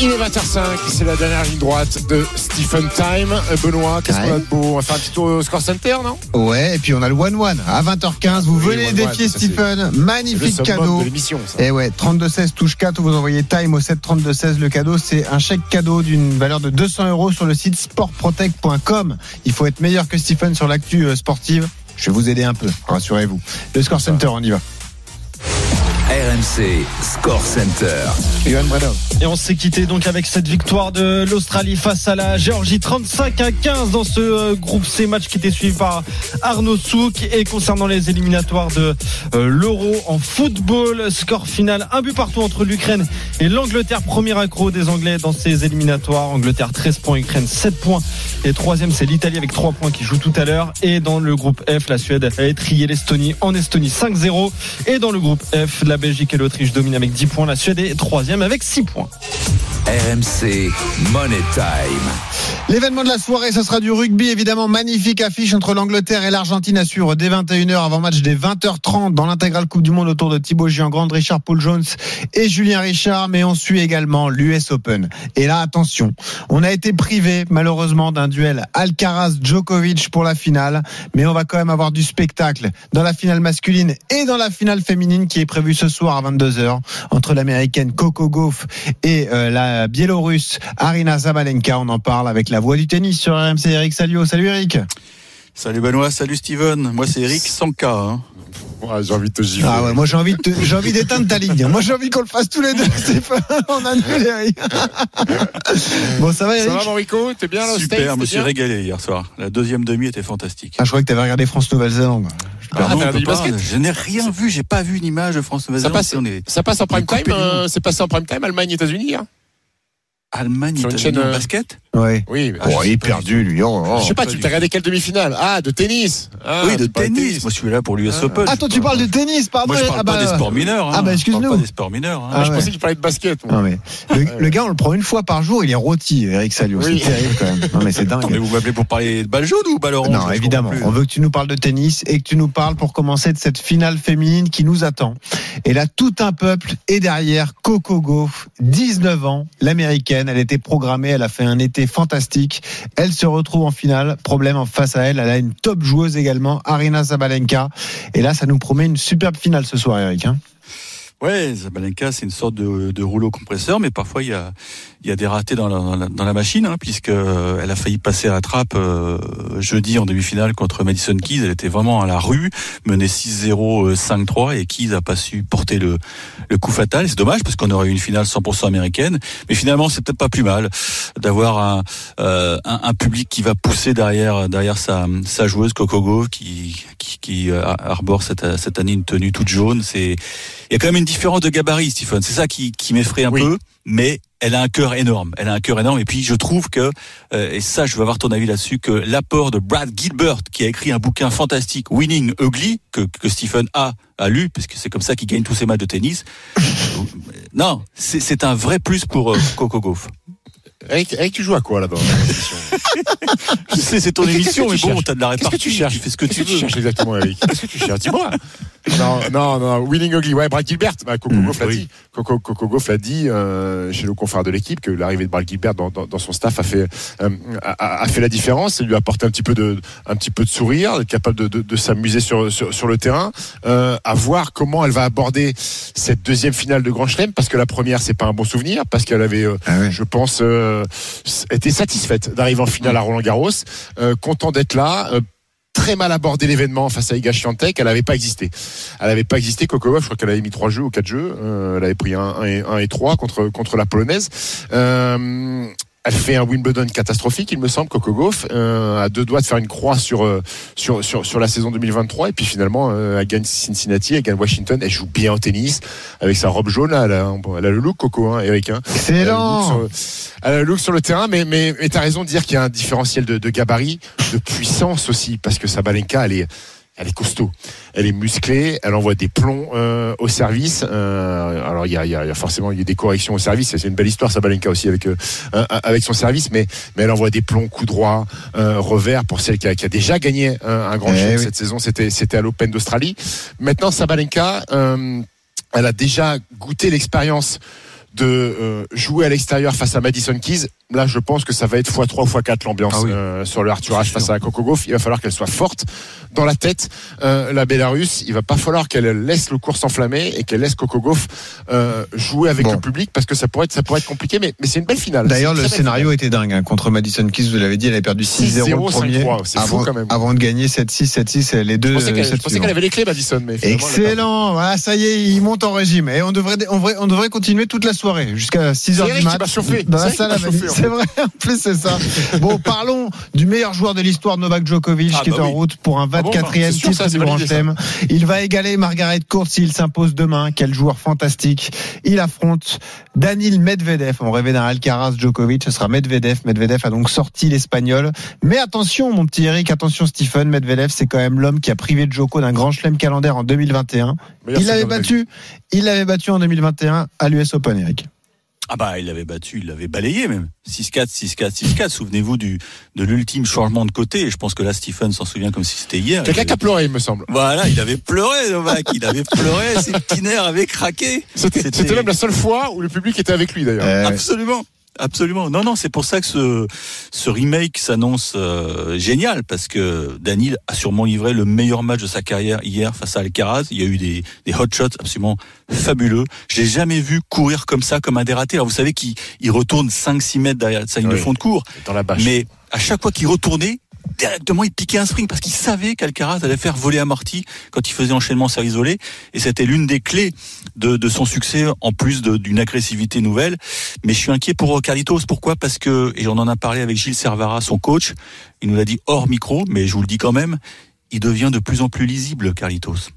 Il est 20h05, c'est la dernière ligne droite de Stephen Time. Euh, Benoît, qu'est-ce qu'on a de beau? On va faire un petit tour au score center, non? Ouais, et puis on a le 1-1 à 20h15. Vous Oui, venez défier Stephen. Magnifique cadeau. de. Et ouais, 32-16 touche 4, vous envoyez time au 7 32-16. Le cadeau, c'est un chèque cadeau d'une valeur de 200 euros sur le site sportprotect.com. Il faut être meilleur que Stephen sur l'actu euh, sportive. Je vais vous aider un peu, rassurez-vous. Le score center, on y va. RMC, Score Center. Et on s'est quitté donc avec cette victoire de l'Australie face à la Géorgie 35 à 15 dans ce euh, groupe C match qui était suivi par Arnaud Souk. Et concernant les éliminatoires de euh, l'Euro en football score final un but partout entre l'Ukraine et l'Angleterre. Premier accro des Anglais dans ces éliminatoires. Angleterre 13 points Ukraine 7 points. Et troisième c'est l'Italie avec 3 points qui joue tout à l'heure. Et dans le groupe F la Suède a étrié l'Estonie en Estonie 5-0 et dans le groupe F la Belgique et l'Autriche dominent avec 10 points la Suède est troisième avec 6 points RMC, Money Time. L'événement de la soirée, ce sera du rugby, évidemment. Magnifique affiche entre l'Angleterre et l'Argentine à suivre dès 21h avant match des 20h30 dans l'intégrale Coupe du Monde autour de Thibaut Giangrande, Richard Paul Jones et Julien Richard. Mais on suit également l'US Open. Et là, attention, on a été privé, malheureusement, d'un duel Alcaraz-Djokovic pour la finale. Mais on va quand même avoir du spectacle dans la finale masculine et dans la finale féminine qui est prévue ce soir à 22h entre l'américaine Coco Gauff et euh, la biélorusse Arina Zabalenka. On en parle avec la voix du tennis sur RMC Eric Salio. Salut Eric. Salut Benoît, salut Steven. Moi c'est Eric Sanka. Hein. Ouais, j'ai envie de te gifler. Ah ouais, moi j'ai envie de te- j'ai envie d'éteindre ta ligne. Moi j'ai envie qu'on le fasse tous les deux. Stéphane. On annule Eric. bon, ça va Ça Eric? Va, Morico T'es bien là Super, je me suis régalé hier soir. La deuxième demi était fantastique. Ah, je croyais que t'avais regardé France Nouvelle-Zélande. Ah non, du basket Je n'ai rien vu, j'ai pas vu une image de France Ça Nouvelle-Zélande. passe, On est ça passe en prime time. euh, c'est passé en prime time, Allemagne, États-Unis. Hein Allemagne, États-Unis euh, basket Ouais. oui. Ah, Oh, il est pas perdu lui. Oh, oh. je sais pas, pas tu du t'as regardé quelle demi-finale Ah, de tennis. Ah, Oui, de tennis. Moi je suis là pour l'US Ah. Open. Ah, toi tu parles de tennis, pardon. Moi je parle Ah, pas bah, des sports mineurs. hein. Ah, bah, excuse-nous. pas des sports mineurs. hein. Ah, Je ouais. pensais que tu parlais de basket. moi. Non, mais le, le gars, on le prend une fois par jour, il est rôti, Eric Salio. Oui. C'est terrible quand même. Non, mais c'est dingue. Attends, mais vous m'appelez pour parler de balle jaune ou balle orange Non, évidemment. On veut que tu nous parles de tennis et que tu nous parles pour commencer de cette finale féminine qui nous attend. Et là, tout un peuple est derrière Coco Gauff, 19 ans, l'américaine. Elle était programmée, elle a fait un été fantastique. Elle se retrouve en finale. Problème face à elle, elle a une top joueuse également, Arina Zabalenka. Et là, ça nous promet une superbe finale ce soir, Eric. hein. Ouais, Zabalenka, c'est une sorte de, de rouleau compresseur, mais parfois il y a, y a des ratés dans la, dans la, dans la machine, hein, puisque euh, elle a failli passer à la trappe euh, jeudi en demi-finale contre Madison Keys. Elle était vraiment à la rue, menée 6-0, euh, 5-3, et Keys a pas su porter le, le coup fatal. C'est dommage parce qu'on aurait eu une finale 100% américaine, mais finalement c'est peut-être pas plus mal d'avoir un, euh, un, un public qui va pousser derrière derrière sa, sa joueuse Coco Gauff, qui, qui, qui euh, arbore cette, cette année une tenue toute jaune. C'est il y a quand même une différence de gabarit, Stephen. C'est ça qui, qui m'effraie un Oui. peu, mais elle a un cœur énorme. Elle a un cœur énorme. Et puis je trouve que, euh, et ça, je veux avoir ton avis là-dessus, que l'apport de Brad Gilbert, qui a écrit un bouquin fantastique, Winning Ugly, que, que Stephen a, a lu, puisque c'est comme ça qu'il gagne tous ses matchs de tennis. non, c'est c'est un vrai plus pour euh, Coco Gauff. Eric, Eric, tu joues à quoi là-bas Je sais, c'est ton Mais qu'est-ce émission, mais tu bon, t'as de la Qu'est-ce répartie. que tu cherches fais ce que Qu'est-ce tu veux. cherches exactement, Eric Qu'est-ce que tu cherches Dis-moi. Non, non, non. Winning Ugly. Ouais, Brad Gilbert. Bah, Coco Mm, oui. dit. Coco, Coco Gauff l'a dit euh, chez le confrère de l'équipe que l'arrivée de Brad Gilbert dans, dans, dans son staff a fait euh, a, fait la différence. Il lui a apporté un petit peu de un petit peu de sourire, d'être capable de, de, de s'amuser sur, sur sur le terrain. Euh, à voir comment elle va aborder cette deuxième finale de Grand Chelem parce que la première c'est pas un bon souvenir parce qu'elle avait, Ah ouais. je pense, euh, été satisfaite d'arriver en finale à Roland Garros, euh, content d'être là. euh, très mal abordé l'événement face à Iga Swiatek. Elle n'avait pas existé. Elle n'avait pas existé. Gauff, je crois qu'elle avait mis trois jeux ou quatre jeux. Elle avait pris un, et, un et trois contre contre la polonaise. Elle fait un Wimbledon catastrophique, il me semble, Coco Gauff, euh, à deux doigts de faire une croix sur, euh, sur, sur, sur la saison 2023. Et puis finalement, euh, elle gagne Cincinnati, elle gagne Washington, elle joue bien au tennis avec sa robe jaune. Là, elle, a, elle a le look Coco, hein, Eric. Hein. Elle Excellent. sur- Elle a le look sur le terrain, mais, mais, mais tu as raison de dire qu'il y a un différentiel de, de gabarit, de puissance aussi, parce que Sabalenka, elle est, elle est costaud, elle est musclée, elle envoie des plombs euh, au service. Euh, alors il y a, y a- y a forcément il y a des corrections au service, c'est une belle histoire Sabalenka aussi avec euh, avec son service, mais mais elle envoie des plombs, coups droits, euh, revers pour celle qui a, qui a déjà gagné euh, un grand Eh oui. cette saison, c'était c'était à l'Open d'Australie. Maintenant Sabalenka, euh, elle a déjà goûté l'expérience de euh, jouer à l'extérieur face à Madison Keys. Là, je pense que ça va être x3, x4 l'ambiance Ah oui. euh, sur le Arthur Ashe face à Coco Gauff. Il va falloir qu'elle soit forte dans la tête. Euh, la Bélarus, il va pas falloir qu'elle laisse le cours s'enflammer et qu'elle laisse Coco Gauff euh, jouer avec Bon. le public parce que ça pourrait être, ça pourrait être compliqué. Mais, mais c'est une belle finale. D'ailleurs, le scénario était dingue hein, contre Madison Keys. Vous l'avez dit, elle avait perdu 6-0 le 6-0, premier 5-3, c'est fou quand même. avant de gagner 7-6, 7-6 les deux. Je pensais qu'elle avait les clés, Madison. Mais. Excellent, voilà, ça y est, il monte en régime. Et on devrait, on devrait, on devrait continuer toute la soirée, jusqu'à 6 C'est h Eric du qui mat. Dans la salle C'est vrai, en plus, c'est ça. Bon, parlons du meilleur joueur de l'histoire, Novak Djokovic, Ah, qui bah est en oui. route pour un Ah bon, 24e c'est sûr, titre ça, du Grand. Chelem. Il va égaler Margaret Court s'il s'impose demain. Quel joueur fantastique. Il affronte Danil Medvedev. On rêvait d'un Alcaraz Djokovic. Ce sera Medvedev. Medvedev a donc sorti l'Espagnol. Mais attention, mon petit Eric, attention, Stephen. Medvedev, c'est quand même l'homme qui a privé Djoko d'un grand chelem calendaire en 2021. Meilleur Il l'avait battu. Il l'avait battu en 2021 à l'US Open, Eric. Ah bah il l'avait battu, il l'avait balayé même. 6-4, 6-4, 6-4. Souvenez-vous du de l'ultime changement de côté. Et je pense que là Stephen s'en souvient comme si c'était hier. Quelqu'un Il qui a avait- pleuré, il me semble. Voilà, il avait pleuré Novak, il avait pleuré, ses petits nerfs avaient craqué. C'était c'était même la seule fois où le public était avec lui, d'ailleurs. Euh, Absolument. Absolument. Non, non, c'est pour ça que ce, ce remake s'annonce euh, génial parce que Daniel a sûrement livré le meilleur match de sa carrière hier face à Alcaraz. Il y a eu des, des hot shots absolument fabuleux. Je l'ai jamais vu courir comme ça, comme un dératé. Alors vous savez qu'il il retourne 5-6 mètres derrière sa ligne de fond de cours. Dans la bâche. Mais à chaque fois qu'il retournait, directement il piquait un spring parce qu'il savait qu'Alcaraz allait faire voler amorti quand il faisait enchaînement serre isolé. Et c'était l'une des clés de, son succès en plus d'une agressivité nouvelle. Mais je suis inquiet pour Carlitos. Pourquoi? Parce que et on en a parlé avec Gilles Servara son coach il nous l'a dit hors micro mais je vous le dis quand même il devient de plus en plus lisible Carlitos.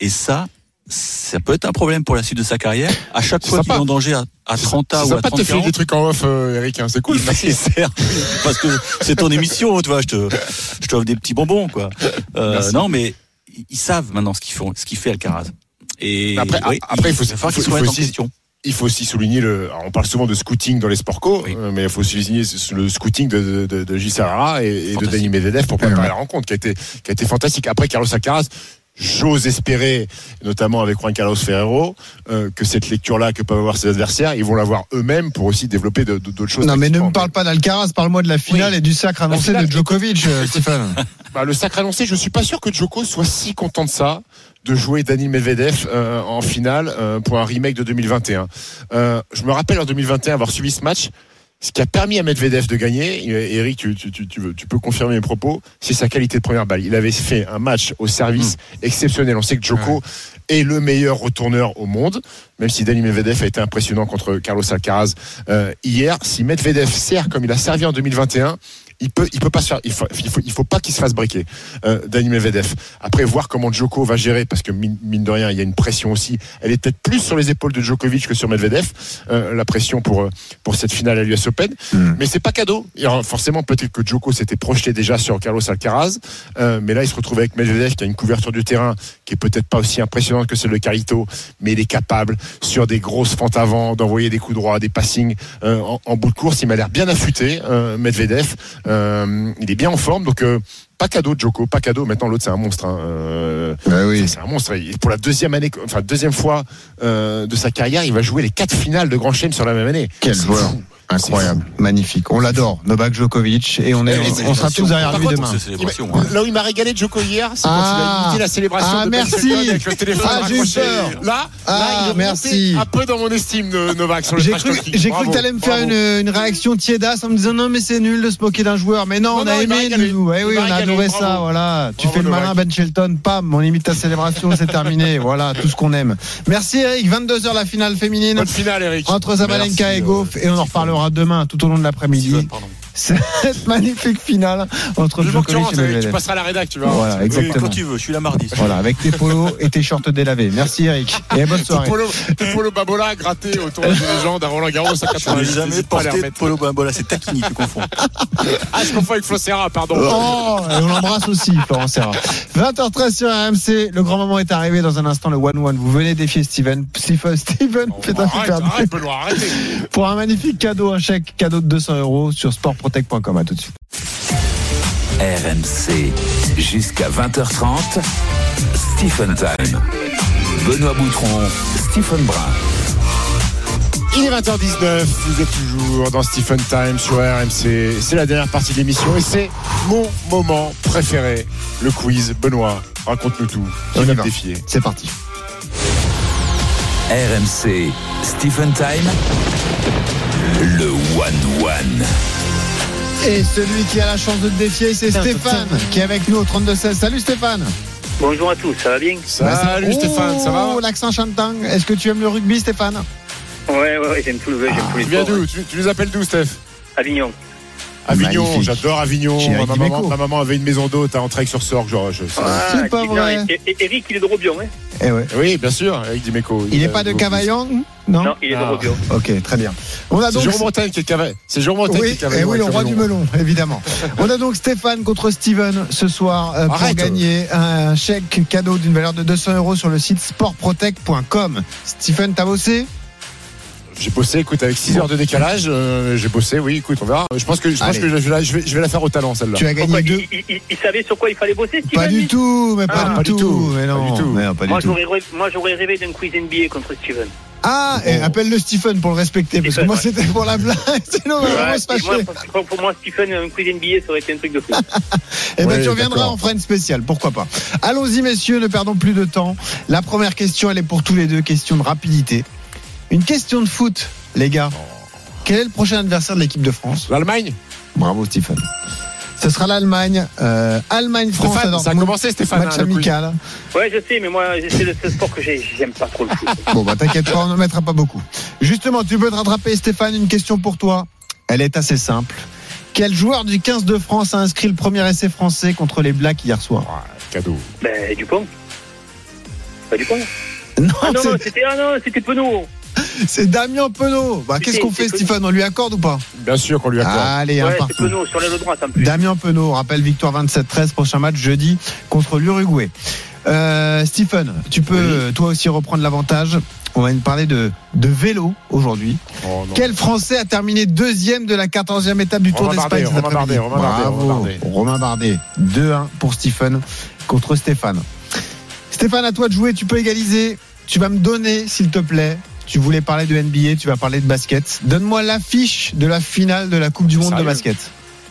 Et ça ça peut être un problème pour la suite de sa carrière. À chaque fois qu'il est en danger à, à 30 ans ou à sympa de 30 te filer des trucs en off, euh, Eric. hein, C'est cool. Merci. parce que c'est ton émission, tu vois. Je te, je t'offre des petits bonbons, quoi. Euh, non, mais ils- savent maintenant ce qu'ils font, ce qu'il fait Alcaraz. Et Après, oui, après, il faut, faut- qu'ils remettent en aussi- question. il faut aussi souligner le. on parle souvent de scouting dans les sports co, Oui. euh, mais il faut aussi souligner le scouting de, de, de Gilles Serrara et, et de. Dani Medvedev pour préparer la rencontre, qui a été qui a été fantastique. Après Carlos Alcaraz. J'ose espérer, notamment avec Juan Carlos Ferrero, euh, que cette lecture-là que peuvent avoir ses adversaires, ils vont l'avoir eux-mêmes pour aussi développer d'autres choses. Non, mais ne me parle pas d'Alcaraz, parle-moi de la finale et du sacre annoncé de Djokovic, euh, Stéphane. Bah, le sacre annoncé, je suis pas sûr que Djoko soit si content de ça, de jouer Daniel Medvedev euh, en finale euh, pour un remake de 2021. Euh, je me rappelle en 2021 avoir suivi ce match. Ce qui a permis à Medvedev de gagner, et Eric, tu, tu, tu, tu veux- tu peux confirmer mes propos, c'est sa qualité de première balle. Il avait fait un match au service exceptionnel. On sait que Djoko est le meilleur retourneur au monde, même si Daniel Medvedev a été impressionnant contre Carlos Alcaraz euh, hier. Si Medvedev sert comme il a servi en 2021, il peut, il peut pas se faire, il faut, il faut, il faut pas qu'il se fasse briquer, euh, Dani Medvedev. Après, voir comment Djoko va gérer, parce que mine, mine de rien, il y a une pression aussi. Elle est peut-être plus sur les épaules de Djokovic que sur Medvedev, euh, la pression pour, euh, pour cette finale à l'US Open. Mm. Mais c'est pas cadeau. Alors, forcément, peut-être que Djoko s'était projeté déjà sur Carlos Alcaraz, euh, mais là, il se retrouve avec Medvedev qui a une couverture du terrain qui est peut-être pas aussi impressionnante que celle de Carito, mais il est capable, sur des grosses fentes avant, d'envoyer des coups droits, des passings euh, en, en bout de course. Il m'a l'air bien affûté, euh, Medvedev. Euh, il est bien en forme, donc euh, pas cadeau de Djoko, pas cadeau. Maintenant, l'autre, c'est un monstre. hein. Euh, Bah oui. c'est un monstre. Et pour la deuxième année, enfin deuxième fois euh, de sa carrière, il va jouer les quatre finales de Grand Chelem sur la même année. Quel joueur. fou. Incroyable, magnifique. On l'adore, Novak Djokovic, et on, est, Et- et- on sera tous derrière lui contre, demain. Il. Là où il m'a régalé Djoko hier, c'est quand Ah. il a imité la célébration Ah, de merci. Avec le téléphone Ah, j'ai eu raccroché. peur. Là, là, Ah, il est merci. un peu dans mon estime de Novak sur le J'ai cru, j'ai cru que Bravo, tu allais me faire une, une réaction tiédasse en me disant non mais c'est nul de se moquer d'un joueur mais non, Non, on non, a aimé nous oui on a adoré bravo. ça, voilà. Tu fais le malin, Ben Shelton, pam, on imite ta célébration, c'est terminé. Voilà, tout ce qu'on aime. Merci Eric, 22h la finale féminine. Bonne finale, Eric. Entre Zabalenka et euh, Goff, et on en reparlera demain tout au long de l'après-midi. Cette magnifique finale entre Je Djokovic et Eric, tu Medvedev. passeras à la rédac, tu vois. Voilà, Oui, exactement. quand tu veux, je suis là mardi. Voilà, avec tes polos et tes shorts délavés. Merci Eric. Et bonne soirée. tes polo babola gratté autour des légendes à Roland Garros à Je n'ai 88. jamais porté de polo bambola, c'est Takini, tu confonds. Ah, je confonds avec Flo Serra, pardon. Oh, et on l'embrasse aussi, Florent Serra. 20h13 sur RMC. Le grand moment est arrivé dans un instant, le 1-1. Vous venez défier Steven. Steven, Steven, putain, Arrête, arrête, Benoît, arrêtez. Pour un magnifique cadeau, un chèque cadeau de 200 euros sur sportprotect.com. À tout de suite. RMC, jusqu'à 20h30, Stephen Time. Benoît Boutron, Stephen Brun. Il est 20h19, vous êtes toujours dans Stephen Time sur RMC. C'est la dernière partie de l'émission et c'est mon moment préféré, le quiz. Benoît, raconte-nous tout. Qui On va défier C'est parti. RMC, Stephen Time. Le One One. Et celui qui a la chance de te défier, c'est Stéphane, qui est avec nous au 32-16. Salut Stéphane. Bonjour à tous, ça va bien? Salut Stéphane, ça va? Oh, l'accent chantant. Est-ce que tu aimes le rugby, Stéphane? Ouais, ouais, ouais, j'aime tout le jeu, j'aime tous les Tu viens sports. d'où? tu, tu nous appelles d'où, Steph? Avignon. Avignon, j'adore Avignon. Ma maman, ma maman avait une maison d'hôte à Entraigues-sur-Sorgue. Je, Ah, C'est pas vrai. Eric, il est de Robion, hein Eh ouais. Oui, bien sûr, Eric Dimeco. Il n'est pas de Cavaillon Non? Non, il est de Ah. Robion. Ok, très bien. On a C'est donc. Jérôme Bretagne qui est de Cavaillon. C'est Jérôme qui est Oui, de Cavaillon. eh oui, le roi du melon. melon, évidemment. On a donc Stéphane contre Steven ce soir euh, pour Arrête. gagner un chèque cadeau d'une valeur de 200 euros sur le site sportprotect.com. Stephen, t'as bossé? J'ai bossé, écoute, avec 6 heures de décalage, euh, j'ai bossé, oui, écoute, on verra. Je pense que, je, pense Allez. que je, vais la- je vais, je vais la faire au talent, celle-là. Tu as Pourquoi gagné deux. il, il- il- il savait sur quoi il fallait bosser, Steven Pas du tout, mais pas, Ah, du, pas du tout. tout, Mais pas non, du tout. mais non, pas du Moi, tout. j'aurais rêvé, moi, j'aurais rêvé d'un quiz NBA contre Steven. Ah, et appelle-le Stephen pour le respecter, parce que Stephen, moi ouais. c'était pour la blague, sinon on va vraiment Ouais, se et moi, pour, pour moi, Stephen, un quiz NBA, ça aurait été un truc de fou. Eh ben Ouais, tu reviendras, fera une spéciale, pourquoi pas. Allons-y messieurs, ne perdons plus de temps. La première question, elle est pour tous les deux, question de rapidité. Une question de foot, les gars. Quel est le prochain adversaire de l'équipe de France L'Allemagne Bravo Stephen. Ce sera l'Allemagne, euh, Allemagne-France à Stéphane, ça a commencé, Stéphane. Match hein, amical. Ouais, je sais, mais moi, c'est le seul sport que j'ai- j'aime pas trop le foot. Bon, bah t'inquiète pas, on ne mettra pas beaucoup. Justement, tu peux te rattraper, Stéphane. Une question pour toi. Elle est assez simple. Quel joueur du 15 de France a inscrit le premier essai français contre les Blacks hier soir Cadeau. Ben, Dupont. Pas Dupont Non, Ah non, c'était ah, non, c'était Penaud. c'est Damien Penaud. Bah, qu'est-ce qu'on fait, Stéphane On lui accorde ou pas Bien sûr qu'on lui accorde. Allez, un Ouais, c'est partout. Penaud, sur l'aile droite en plus. Damien Penaud, rappelle victoire 27-13, prochain match jeudi contre l'Uruguay. Euh, Stephen, tu peux euh, toi aussi reprendre l'avantage. On va nous parler de, de vélo aujourd'hui. Oh. Quel Français a terminé deuxième de la 14e étape du Tour d'Espagne Romain Bardet, Romain Bardet, Bravo, Romain Bardet. Romain Bardet. 2-1 pour Stephen contre Stéphane. Stéphane, à toi de jouer, tu peux égaliser. Tu vas me donner, s'il te plaît. Tu voulais parler de NBA, tu vas parler de basket. Donne-moi l'affiche de la finale de la Coupe du Monde de basket.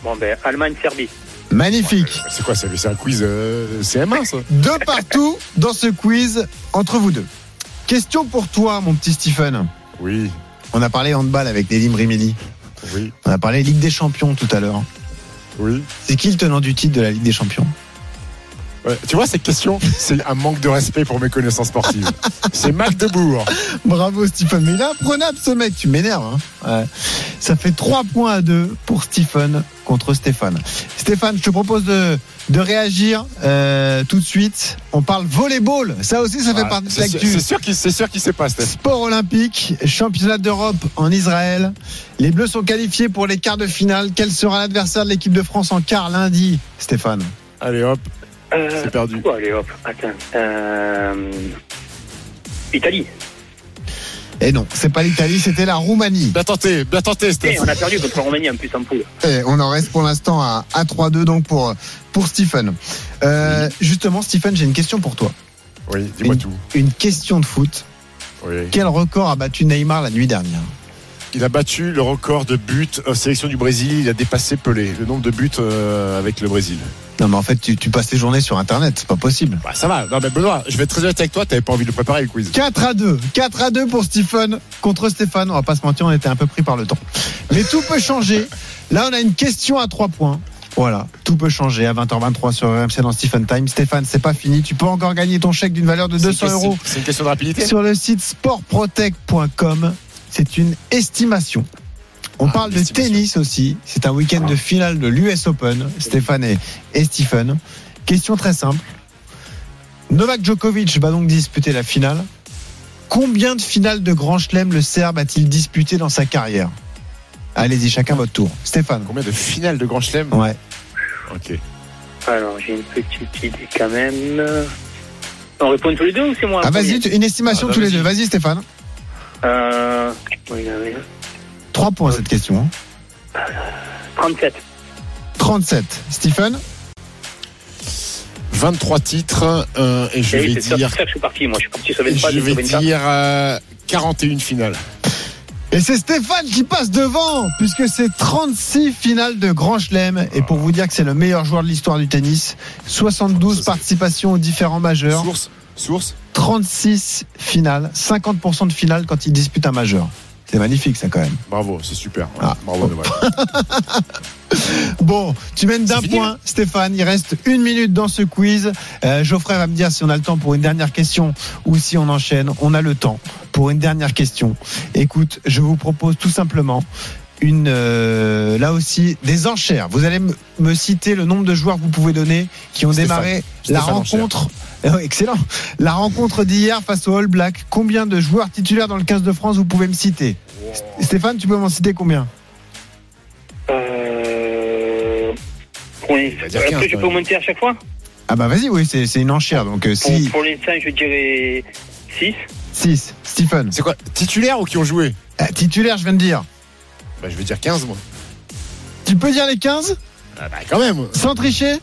Bon, ben, Allemagne-Serbie. Magnifique. C'est quoi, c'est c'est un quiz euh, CM1, ça? Deux partout dans ce quiz entre vous deux. Question pour toi, mon petit Stephen. Oui, On a parlé handball avec Nelly Brimini. oui, On a parlé Ligue des Champions tout à l'heure. oui. C'est qui le tenant du titre de la Ligue des Champions? Ouais, tu vois, cette question, c'est un manque de respect pour mes connaissances sportives. c'est Magdebourg. Bravo Stephen. Mais il est imprenable ce mec, tu m'énerves. hein. Ouais. Ça fait 3 points à 2 pour Stephen contre Stéphane. Stéphane, je te propose de, de réagir euh, tout de suite. On parle volleyball. Ça aussi, ça fait Voilà. partie de l'actu. c'est sûr qu'il c'est sûr qu'il sait pas, Steph. Sport olympique, championnat d'Europe en Israël. Les Bleus sont qualifiés pour les quarts de finale. Quel sera l'adversaire de l'équipe de France en quart lundi, Stéphane? Allez hop, Euh, c'est perdu. quoi, allez, hop, attends. Euh, Italie. Et non, c'est pas l'Italie, c'était la Roumanie. Bien tenté, bien tenté, Eh, Steph. on a perdu contre la Roumanie en plus en poule. Et on en reste pour l'instant à, à 3-2 donc pour, pour Stephen. Euh, Justement, Stephen, j'ai une question pour toi. Oui, dis-moi Une- tout. Une question de foot. Oui. Quel record a battu Neymar la nuit dernière? Il a battu le record de buts en sélection du Brésil. Il a dépassé Pelé, le nombre de buts avec le Brésil. Non mais en fait, tu, tu passes tes journées sur Internet, c'est pas possible. Bah, ça va. Non, mais Benoît, je vais être très honnête avec toi. T'avais pas envie de préparer le quiz. 4 à 2. 4 à 2 pour Stephen contre Stéphane. On va pas se mentir, on était un peu pris par le temps. Mais tout peut changer. Là, on a une question à 3 points. Voilà, tout peut changer à 20h23 sur RMC dans Stephen Time. Stéphane, c'est pas fini. Tu peux encore gagner ton chèque d'une valeur de C'est une 200 question- euros C'est une question de rapidité. sur le site sportprotect.com. C'est une estimation. On Ah, parle de tennis aussi. C'est un week-end de finale de l'US Open. Stéphane et, et Stephen. Question très simple. Novak Djokovic va donc disputer la finale. Combien de finales de Grand Chelem le Serbe a-t-il disputé dans sa carrière? Allez-y, chacun votre tour. Stéphane. Combien de finales de Grand Chelem? Ouais. Ok. Alors, j'ai une petite idée quand même. On répond tous les deux ou c'est moi Ah, vas-y, une estimation Ah, tous les deux. Vas-y, Stéphane. Euh. oui, oui, oui. 3 points cette question. hein. 37. 37. Stephen? 23 titres euh, et je Eh vais dire, c'est ça que je suis parti. Moi, je suis parti sur 23, je sur vais 24. dire euh, 41 finales. Et c'est Stéphane qui passe devant, puisque c'est 36 finales de Grand Chelem. Et pour vous dire que c'est le meilleur joueur de l'histoire du tennis, 72 participations aux différents majeurs, Source, source. 36 finales, 50% de finales quand il dispute un majeur. C'est magnifique ça quand même. Bravo, c'est super. Ouais, Ah. Bravo. Bon, tu mènes d'un point, Stéphane. Il reste une minute dans ce quiz. Euh, Geoffrey va me dire si on a le temps pour une dernière question ou si on enchaîne. On a le temps pour une dernière question. Écoute, je vous propose tout simplement une, euh, là aussi, des enchères. Vous allez me- citer le nombre de joueurs que vous pouvez donner qui ont Stéphane. démarré la Stéphane rencontre. Euh, excellent. La rencontre d'hier face au All Black. Combien de joueurs titulaires dans le 15 de France vous pouvez me citer? Stéphane, tu peux m'en citer combien? Euh. Dire Après, 15, je peux monter à chaque fois? Ah bah vas-y, oui, c'est une enchère. Donc euh, Pour, si pour l'instant, je dirais 6. 6, Stephen. C'est quoi Titulaire ou qui ont joué? Euh, titulaire, je viens de dire. Bah, Je vais dire 15, moi. Tu peux dire les 15 Ah, bah, quand même. sans tricher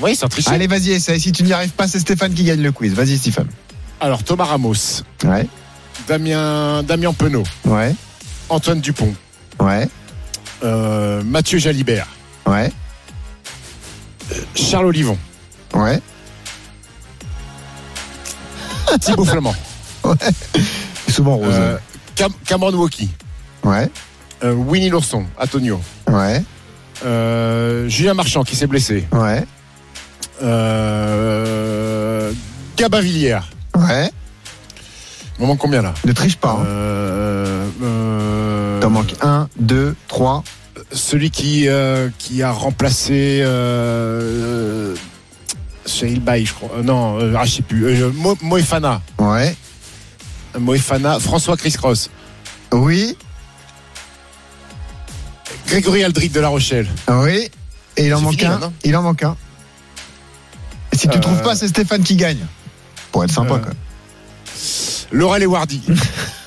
Oui, sans tricher. Allez, vas-y, essaye. Si tu n'y arrives pas, c'est Stéphane qui gagne le quiz. Vas-y, Stéphane. Alors, Thomas Ramos, Ouais, Damien, Damien Penaud, ouais, Antoine Dupont, ouais, euh, Mathieu Jalibert, ouais, Charles Olivon, ouais. Thibaut Flamand, Souvent rose. euh, Cam- Cameron Woki, Ouais, euh, Winnie Lourson, Antonio, ouais, euh, Julien Marchand qui s'est blessé, ouais, euh, Gabavillière. ouais. Il m'en manque combien là? Ne triche pas. hein. euh, T'en manques 1, 2, 3. Celui qui, qui a remplacé Cheryl Bay, je crois. Non, euh, ah, je sais plus. Euh, Mo- Moefana. Ouais, Moefana. François Chris Cross. oui, Grégory Aldrit de La Rochelle. oui. Et il en manque fini, un. là, il en manque un. Et si tu Euh, trouves pas, c'est Stéphane qui gagne. Pour être sympa, Euh, quoi. Laurel et Wardy.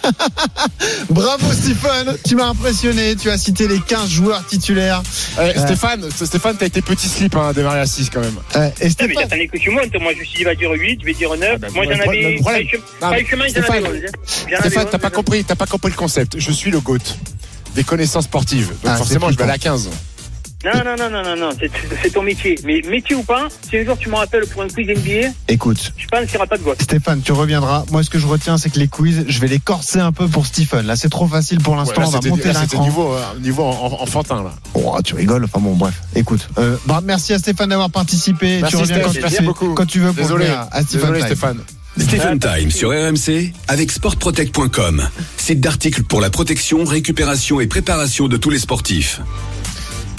Bravo, Stephen. Tu m'as impressionné. Tu as cité les 15 joueurs titulaires. Eh, Stéphane, Stéphane, t'as été petit slip hein, à démarrer à 6 quand même. Euh, et Ah, mais Stéphane, que tu montes. Moi, je me suis dit, va dire 8, je vais dire 9. bah, Moi, j'en avais. Pas chemin, j'en avais Stéphane, 11. J'en avais Stéphane, t'as 11, pas compris, t'as pas compris le concept. Je suis le GOAT des connaissances sportives. Donc Ah, forcément, je vais à flippant. 15. Non, non, non, non, non, non, c'est- ton métier. Mais métier ou pas, si un jour tu me rappelles pour un quiz NBA, écoute. je pense qu'il n'y aura pas de gosse. Stéphane, tu reviendras. Moi, ce que je retiens, c'est que les quiz, je vais les corser un peu pour Stephen. Là, c'est trop facile pour l'instant. on va monter là, niveau, euh, niveau en- en- enfantin là. Oh, tu rigoles. Enfin bon, bref. Écoute, euh, bah, merci à Stéphane d'avoir participé. Merci, tu reviens Steph, quand, tu merci fais- beaucoup. quand tu veux pour Désolé, venir à, à désolé Time. Stéphane. Stephen Time sur RMC avec sportprotect.com. Site d'articles pour la protection, récupération et préparation de tous les sportifs.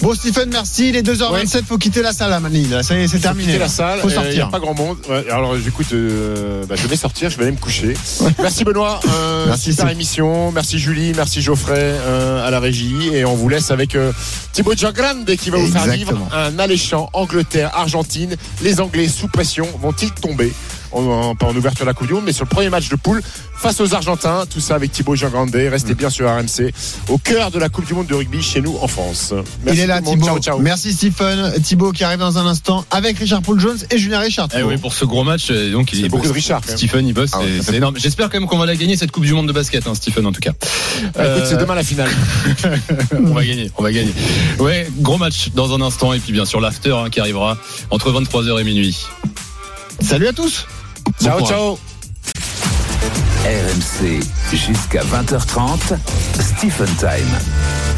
Bon, Stephen, merci. Il est 2h27. Faut quitter la salle, Manil. Là, ça y est, c'est Faut terminé. quitter la salle. Faut Il n'y a sortir. pas grand monde. Ouais, alors écoute, euh, bah, je vais sortir, je vais aller me coucher. Merci Benoît. Euh, Merci, super Steve. émission. Merci Julie, merci Geoffrey euh, à la régie. Et on vous laisse avec euh, Thibaut Giangrande qui va vous faire vivre un alléchant Angleterre-Argentine. Les Anglais sous pression vont-ils tomber? En, en- pas en ouverture de la Coupe du Monde, mais sur le premier match de poule face aux Argentins. Tout ça avec Thibaut Giangrande. Restez bien sur RMC, au cœur de la Coupe du Monde de rugby chez nous en France. Merci Il est là, tout le monde. Thibaut. Ciao, ciao. Merci, Stephen. Thibaut qui arrive dans un instant avec Richard Paul Jones et Julien Richard. Eh oui, pour ce gros match, euh, donc il C'est est beaucoup de Richard. Stephen, il bosse, Ah fait- c'est énorme. J'espère quand même qu'on va la gagner cette Coupe du Monde de basket, hein, Stephen en tout cas. Bah, écoute, c'est Euh, demain la finale. on va gagner, on va gagner. Ouais, gros match dans un instant et puis bien sûr l'after hein, qui arrivera entre 23h et minuit. Salut à tous. Ciao, ciao. RMC jusqu'à 20h30. Stephen Time.